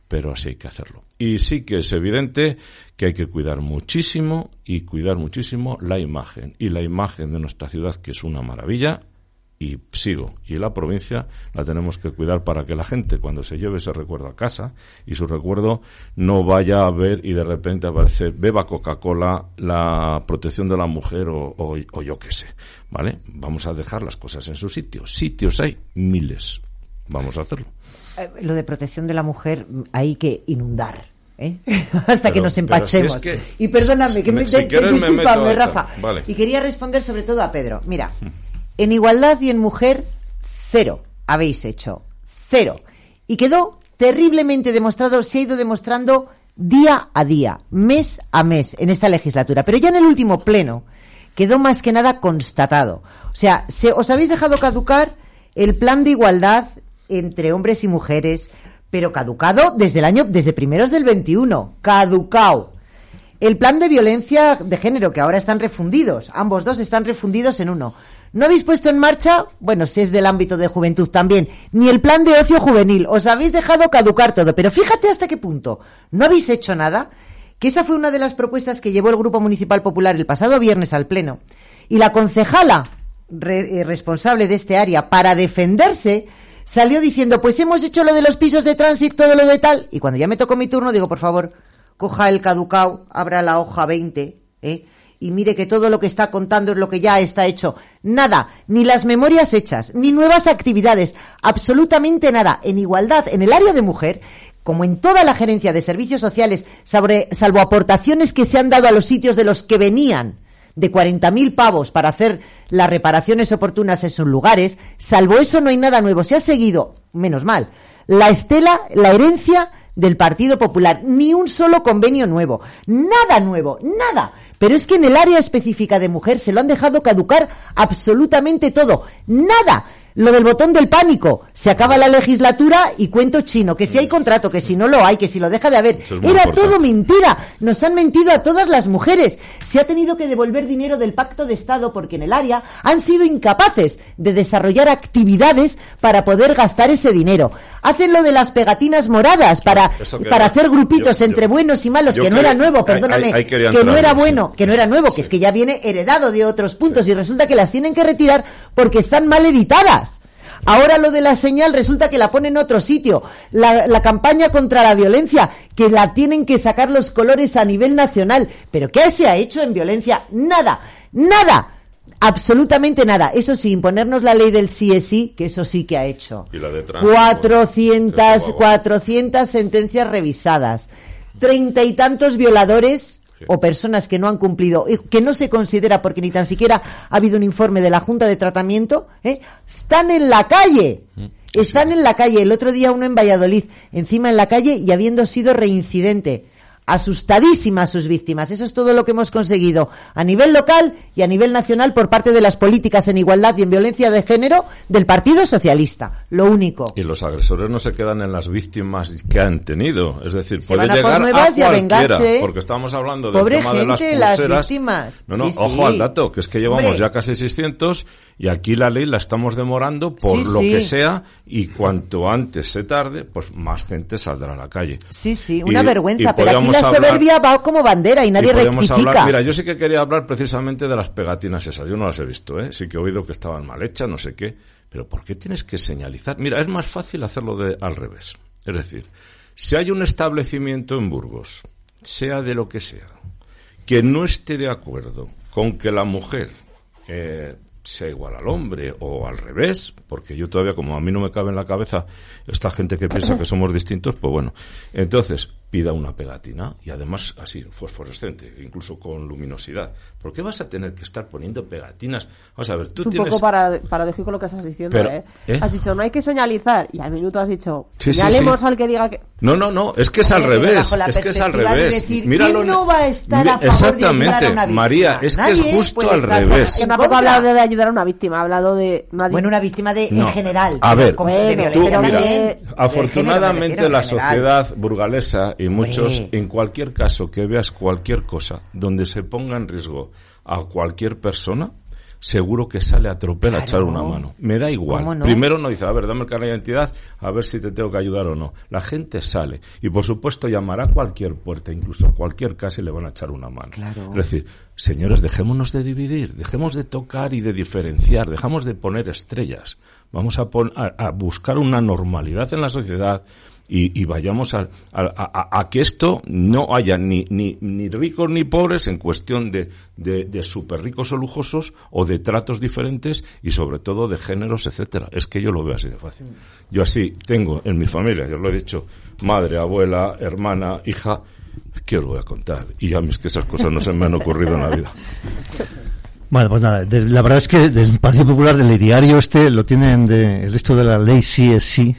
E: pero así hay que hacerlo. Y sí que es evidente que hay que cuidar muchísimo y cuidar muchísimo la imagen. Y la imagen de nuestra ciudad, que es una maravilla, y sigo. Y la provincia la tenemos que cuidar para que la gente cuando se lleve ese recuerdo a casa y su recuerdo no vaya a ver y de repente aparece beba Coca-Cola, la protección de la mujer o, o, yo qué sé. ¿Vale? Vamos a dejar las cosas en su sitio. Sitios hay miles. Vamos a hacerlo.
C: Eh, lo de protección de la mujer mm, hay que inundar. ¿eh? Hasta que nos empachemos. y perdóname, que me, discúlpame, Rafa. Y quería responder sobre todo a Pedro. Mira, en igualdad y en mujer, cero habéis hecho. Cero. Y quedó terriblemente demostrado, se ha ido demostrando día a día, mes a mes en esta legislatura. Pero ya en el último pleno quedó más que nada constatado. O sea, se, os habéis dejado caducar el plan de igualdad entre hombres y mujeres, pero caducado desde el año, desde primeros del 21, caducado. El plan de violencia de género, que ahora están refundidos, ambos dos están refundidos en uno. No habéis puesto en marcha, bueno, si es del ámbito de juventud también, ni el plan de ocio juvenil. Os habéis dejado caducar todo. Pero fíjate hasta qué punto. No habéis hecho nada. Que esa fue una de las propuestas que llevó el Grupo Municipal Popular el pasado viernes al Pleno. Y la concejala eh, responsable de este área, para defenderse, salió diciendo, pues hemos hecho lo de los pisos de tránsito, todo lo de tal. Y cuando ya me tocó mi turno, digo, por favor, coja el caducao, abra la hoja 20, ¿eh? y mire que todo lo que está contando es lo que ya está hecho. Nada, ni las memorias hechas, ni nuevas actividades, absolutamente nada. En igualdad, en el área de mujer, como en toda la gerencia de servicios sociales, salvo aportaciones que se han dado a los sitios de los que venían de 40.000 pavos para hacer las reparaciones oportunas en sus lugares, salvo eso no hay nada nuevo. Se ha seguido, menos mal, la estela, la herencia del Partido Popular. Ni un solo convenio nuevo. Nada nuevo, nada. Pero es que en el área específica de mujer se lo han dejado caducar absolutamente todo. Nada. Lo del botón del pánico. Se acaba la legislatura y cuento chino. Que si hay contrato, que si no lo hay, que si lo deja de haber. Era todo mentira. Nos han mentido a todas las mujeres. Se ha tenido que devolver dinero del pacto de Estado porque en el área han sido incapaces de desarrollar actividades para poder gastar ese dinero. Hacen lo de las pegatinas moradas para, para hacer grupitos entre buenos y malos, que no era nuevo, perdóname, que no era bueno, que no era nuevo, que es que ya viene heredado de otros puntos y resulta que las tienen que retirar porque están mal editadas. Ahora lo de la señal resulta que la ponen en otro sitio. La, campaña contra la violencia, que la tienen que sacar los colores a nivel nacional. ¿Pero qué se ha hecho en violencia? Nada, nada. Absolutamente nada. Eso sí, imponernos la ley del sí es sí, que eso sí que ha hecho.
E: ¿Y la de
C: 400, 400 sentencias revisadas. Treinta y tantos violadores o personas que no han cumplido, que no se considera porque ni tan siquiera ha habido un informe de la Junta de Tratamiento, ¿eh? están en la calle. Mm, están en la calle. El otro día uno en Valladolid, encima en la calle y habiendo sido reincidente asustadísimas sus víctimas. Eso es todo lo que hemos conseguido a nivel local y a nivel nacional por parte de las políticas en igualdad y en violencia de género del Partido Socialista. Lo único.
E: Y los agresores no se quedan en las víctimas que han tenido. Es decir, puede llegar a, cualquiera. Porque estamos hablando del tema de las pulseras. No, no, ojo al dato, que es que llevamos ya casi 600 y aquí la ley la estamos demorando por lo que sea y cuanto antes se tarde, pues más gente saldrá a la calle.
C: Sí, sí, una vergüenza, pero aquí la soberbia va como bandera y nadie rectifica.
E: mira, yo sí que quería hablar precisamente de las pegatinas esas, yo no las he visto, ¿eh? sí que he oído que estaban mal hechas, no sé qué, pero ¿por qué tienes que señalizar? Mira, es más fácil hacerlo de al revés. Es decir, si hay un establecimiento en Burgos, sea de lo que sea, que no esté de acuerdo con que la mujer eh, sea igual al hombre o al revés, porque yo todavía, como a mí no me cabe en la cabeza esta gente que piensa que somos distintos, pues bueno, entonces pida una pegatina y además así, fosforescente, incluso con luminosidad. ¿Por qué vas a tener que estar poniendo pegatinas? Vamos a ver, tú
B: es un poco para, paradójico lo que estás diciendo, ¿eh? ¿eh? Has dicho, no hay que señalizar, y al minuto has dicho, señalemos al que diga que...
E: No, no, no, es que es al revés, es que es al revés.
C: Míralo, no va a estar a
E: favor Exactamente, de María, es que es justo al revés.
B: Que tampoco ha hablado de ayudar a una víctima, ha hablado de...
C: Bueno, una víctima de, en general.
E: A ver, tú, mira, afortunadamente la sociedad burgalesa y muchos, en cualquier caso que veas cualquier cosa donde se ponga en riesgo a cualquier persona, seguro que sale a tropel a echar una mano. Me da igual. Primero no dice, a ver, dame el carnet de identidad, a ver si te tengo que ayudar o no. La gente sale. Y por supuesto llamará a cualquier puerta, incluso a cualquier casa y le van a echar una mano. Es decir, señores, dejémonos de dividir, dejemos de tocar y de diferenciar, dejamos de poner estrellas. Vamos a, a buscar una normalidad en la sociedad, y, vayamos a, a, que esto no haya ni, ni, ni ricos ni pobres en cuestión de, de, de super ricos o lujosos o de tratos diferentes y sobre todo de géneros, etcétera. Es que yo lo veo así de fácil. Yo así tengo en mi familia, yo lo he dicho, madre, abuela, hermana, hija, ¿qué os voy a contar? Y a mí es que esas cosas no se me han ocurrido en la vida.
D: Bueno, pues nada, la verdad es que del Partido Popular del diario este lo tienen de, el resto de la ley sí es sí,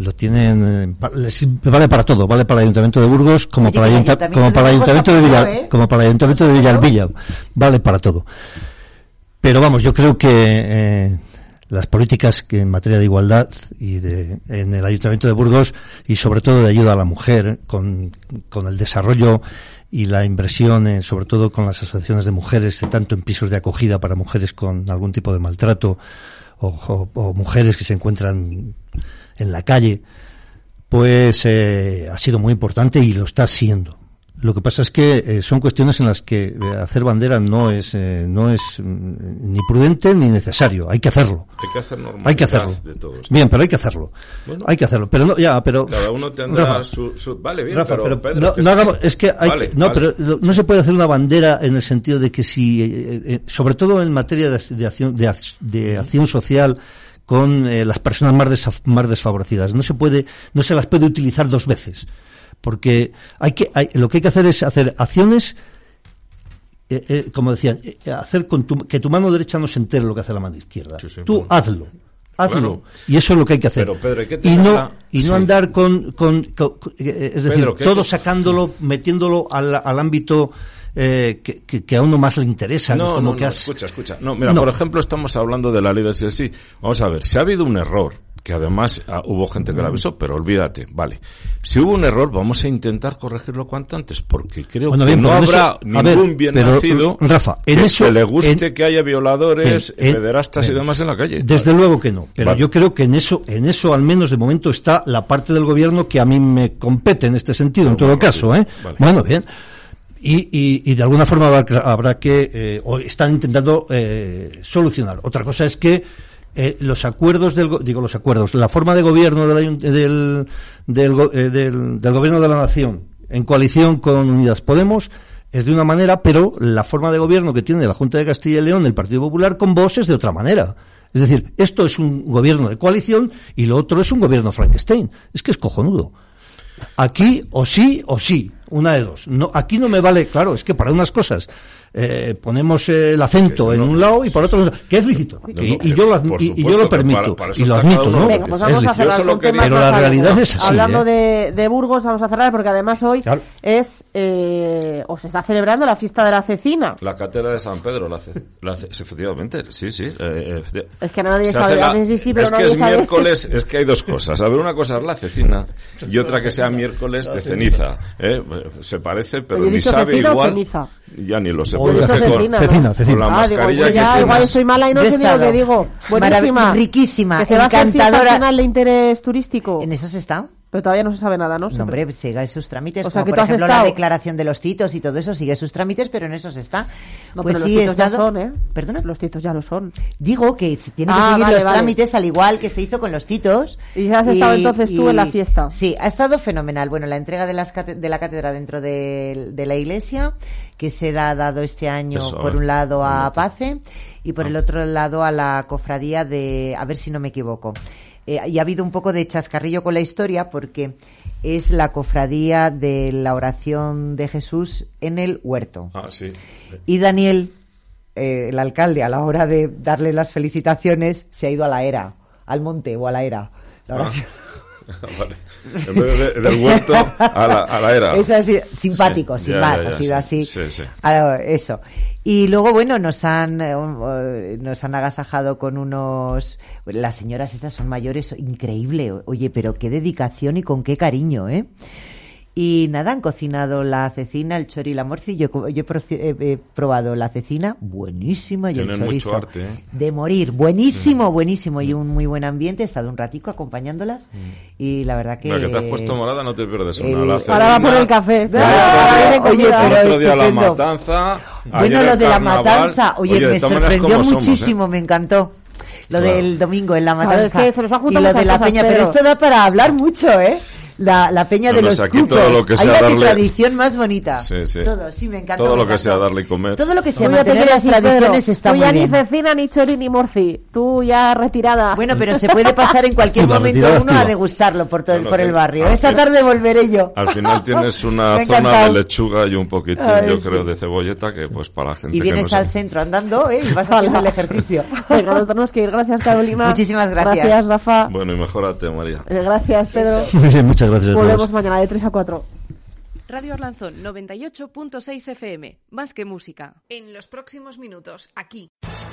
D: lo tienen eh, vale para todo vale para el ayuntamiento de Burgos como para, como para el ayuntamiento de Villa, ¿eh? como para el ayuntamiento de Villalvilla vale para todo. Pero vamos yo creo que eh, las políticas que en materia de igualdad y de en el ayuntamiento de Burgos y sobre todo de ayuda a la mujer con, con el desarrollo y la inversión sobre todo con las asociaciones de mujeres tanto en pisos de acogida para mujeres con algún tipo de maltrato o mujeres que se encuentran en la calle, pues eh, ha sido muy importante y lo está siendo. Lo que pasa es que eh, son cuestiones en las que eh, hacer bandera no es no es mm, ni prudente ni necesario. Hay que hacerlo.
E: Hay que hacer
D: Hay que hacerlo. Bien, pero hay que hacerlo. hay que hacerlo. Pero no, ya, pero.
E: Cada uno tendrá su, Vale, bien, pero,
D: no, es que hay no, pero no se puede hacer una bandera en el sentido de que si, sobre todo en materia de, de acción de, de acción social con eh, las personas más, más desfavorecidas. No se puede, no se las puede utilizar dos veces, porque hay que, hay, lo que hay que hacer es hacer acciones, eh, eh, como decía, hacer con que tu mano derecha no se entere lo que hace la mano izquierda. Tú hazlo. Hazlo. Y eso es lo que hay que hacer. y no, y no andar con, con, es decir, todo sacándolo, metiéndolo al, al ámbito eh, que, a uno más le interesa.
E: No, como que escucha, escucha. No, mira, por ejemplo, estamos hablando de la ley de sí, sí. Vamos a ver, si ha habido un error, que además ah, hubo gente que la avisó, pero olvídate, vale. Si hubo un error, vamos a intentar corregirlo cuanto antes, porque creo que no habrá ningún bien nacido
D: Rafa, en
E: que,
D: eso,
E: le guste que haya violadores, pederastas y demás en la calle.
D: Desde luego que no, pero yo creo que en eso, en eso al menos de momento está la parte del gobierno que a mí me compete en este sentido, en todo caso, ¿eh? Bueno, bien. Y, y, de alguna forma habrá, que, eh, o están intentando eh, solucionar. Otra cosa es que eh, los acuerdos del, digo los acuerdos, la forma de gobierno del, del, del, del, gobierno de la nación en coalición con Unidas Podemos es de una manera, pero la forma de gobierno que tiene la Junta de Castilla y León, el Partido Popular, con vos es de otra manera. Es decir, esto es un gobierno de coalición y lo otro es un gobierno Frankenstein. Es que es cojonudo. Aquí o sí o sí, una de dos. No, aquí no me vale, claro, es que para unas cosas eh, ponemos el acento en un lado y por otro que es lícito. Y, yo lo, y, yo lo permito y lo admito no
B: pues vamos a cerrar
D: pero la realidad es así
B: hablando
D: ¿eh?
B: de, Burgos vamos a cerrar porque además hoy es eh, o se está celebrando la fiesta de la cecina
E: la cátedra de San Pedro la, efectivamente sí sí eh,
B: es que nadie sabe la,
E: es que es miércoles es que hay dos cosas a ver una cosa es la cecina y otra que sea miércoles de ceniza se parece pero ni sabe igual ya ni lo sé
D: cecina, cecina,
E: la mascarilla
B: pues ya, igual soy mala y no sé ni lo que digo. Buenísima.
C: Riquísima,
B: que se encantadora. Va a de interés turístico.
C: ¿En eso se está?
B: Pero todavía no se sabe nada, ¿no?
C: no hombre, sigue sus trámites. O sea, como, por ejemplo, la declaración de los titos y todo eso sigue sus trámites, pero en eso se está.
B: No, pues pero sí, los titos ya son, ¿eh? ¿Perdona? Los titos ya lo son.
C: Digo que se tienen que ah, seguir los trámites al igual que se hizo con los titos.
B: ¿Y has estado entonces tú en la fiesta?
C: Sí, ha estado fenomenal. Bueno, la entrega de, las, de la cátedra dentro de, de la iglesia, que se ha dado este año, por un lado, a Pace y por el ah. otro lado a la cofradía de, a ver si no me equivoco. Eh, y ha habido un poco de chascarrillo con la historia porque es la cofradía de la oración de Jesús en el huerto.
E: Ah, sí.
C: Y Daniel, eh, el alcalde, a la hora de darle las felicitaciones, se ha ido a la era, al monte o a la era. La ah. oración.
E: En vez de, del huerto a la, a la era.
C: Es así, simpático, sin más, ha sido así. eso. Y luego, bueno, nos han, eh, nos han agasajado con unos... Las señoras estas son mayores, increíble. Oye, pero qué dedicación y con qué cariño, ¿eh? Y nada, han cocinado la cecina, el chori y la morci. Yo, yo he, probado la cecina, buenísima, y el chorizo.
E: arte, ¿eh?
C: De morir, buenísimo, buenísimo. Y un muy buen ambiente. He estado un ratico acompañándolas. Mm. Y la verdad que.
E: La que te has puesto morada, no te pierdes una. La
B: Ahora va por el café.
E: Oye, pero otro día la matanza.
C: Bueno, lo de la matanza. Oye, me sorprendió ¿eh? muchísimo, me encantó lo del domingo en la matanza
B: es que se los va
C: y lo de la peña pero esto da para hablar mucho eh la, la peña
E: No,
C: de
E: no,
C: los
E: si aquí
C: cucos.
E: todo lo que sea
C: Hay la
E: darle-
C: tradición más bonita.
E: Sí, sí.
C: Todo, sí, me encanta.
E: Todo lo que sea darle y comer.
C: Todo lo que sea
B: te
C: mantener las tradiciones está
B: Tú
C: muy
B: ya
C: bien.
B: ni cecina, ni chori, ni morci. Tú ya retirada.
C: Bueno, pero se puede pasar en cualquier
D: Activa,
C: momento uno a degustarlo por todo
E: Bueno,
C: por el barrio. Esta
E: fin-
C: tarde volveré yo.
E: Al final tienes una zona de lechuga y un poquitín,
C: Ay,
E: yo
C: sí.
E: creo, de cebolleta que pues para la gente
C: Y
E: que no
C: vienes
E: sabe.
C: al centro andando ¿eh? y vas haciendo el ejercicio.
B: Nos tenemos que ir. Gracias, Carolina.
C: Muchísimas gracias.
B: Gracias, Rafa.
E: Bueno, y mejorate, María.
B: Gracias, Pedro.
D: Muy bien, muchas gracias
B: Volvemos mañana de 3 a 4.
A: Radio Arlanzón 98.6 FM. Más que música. En los próximos minutos, aquí.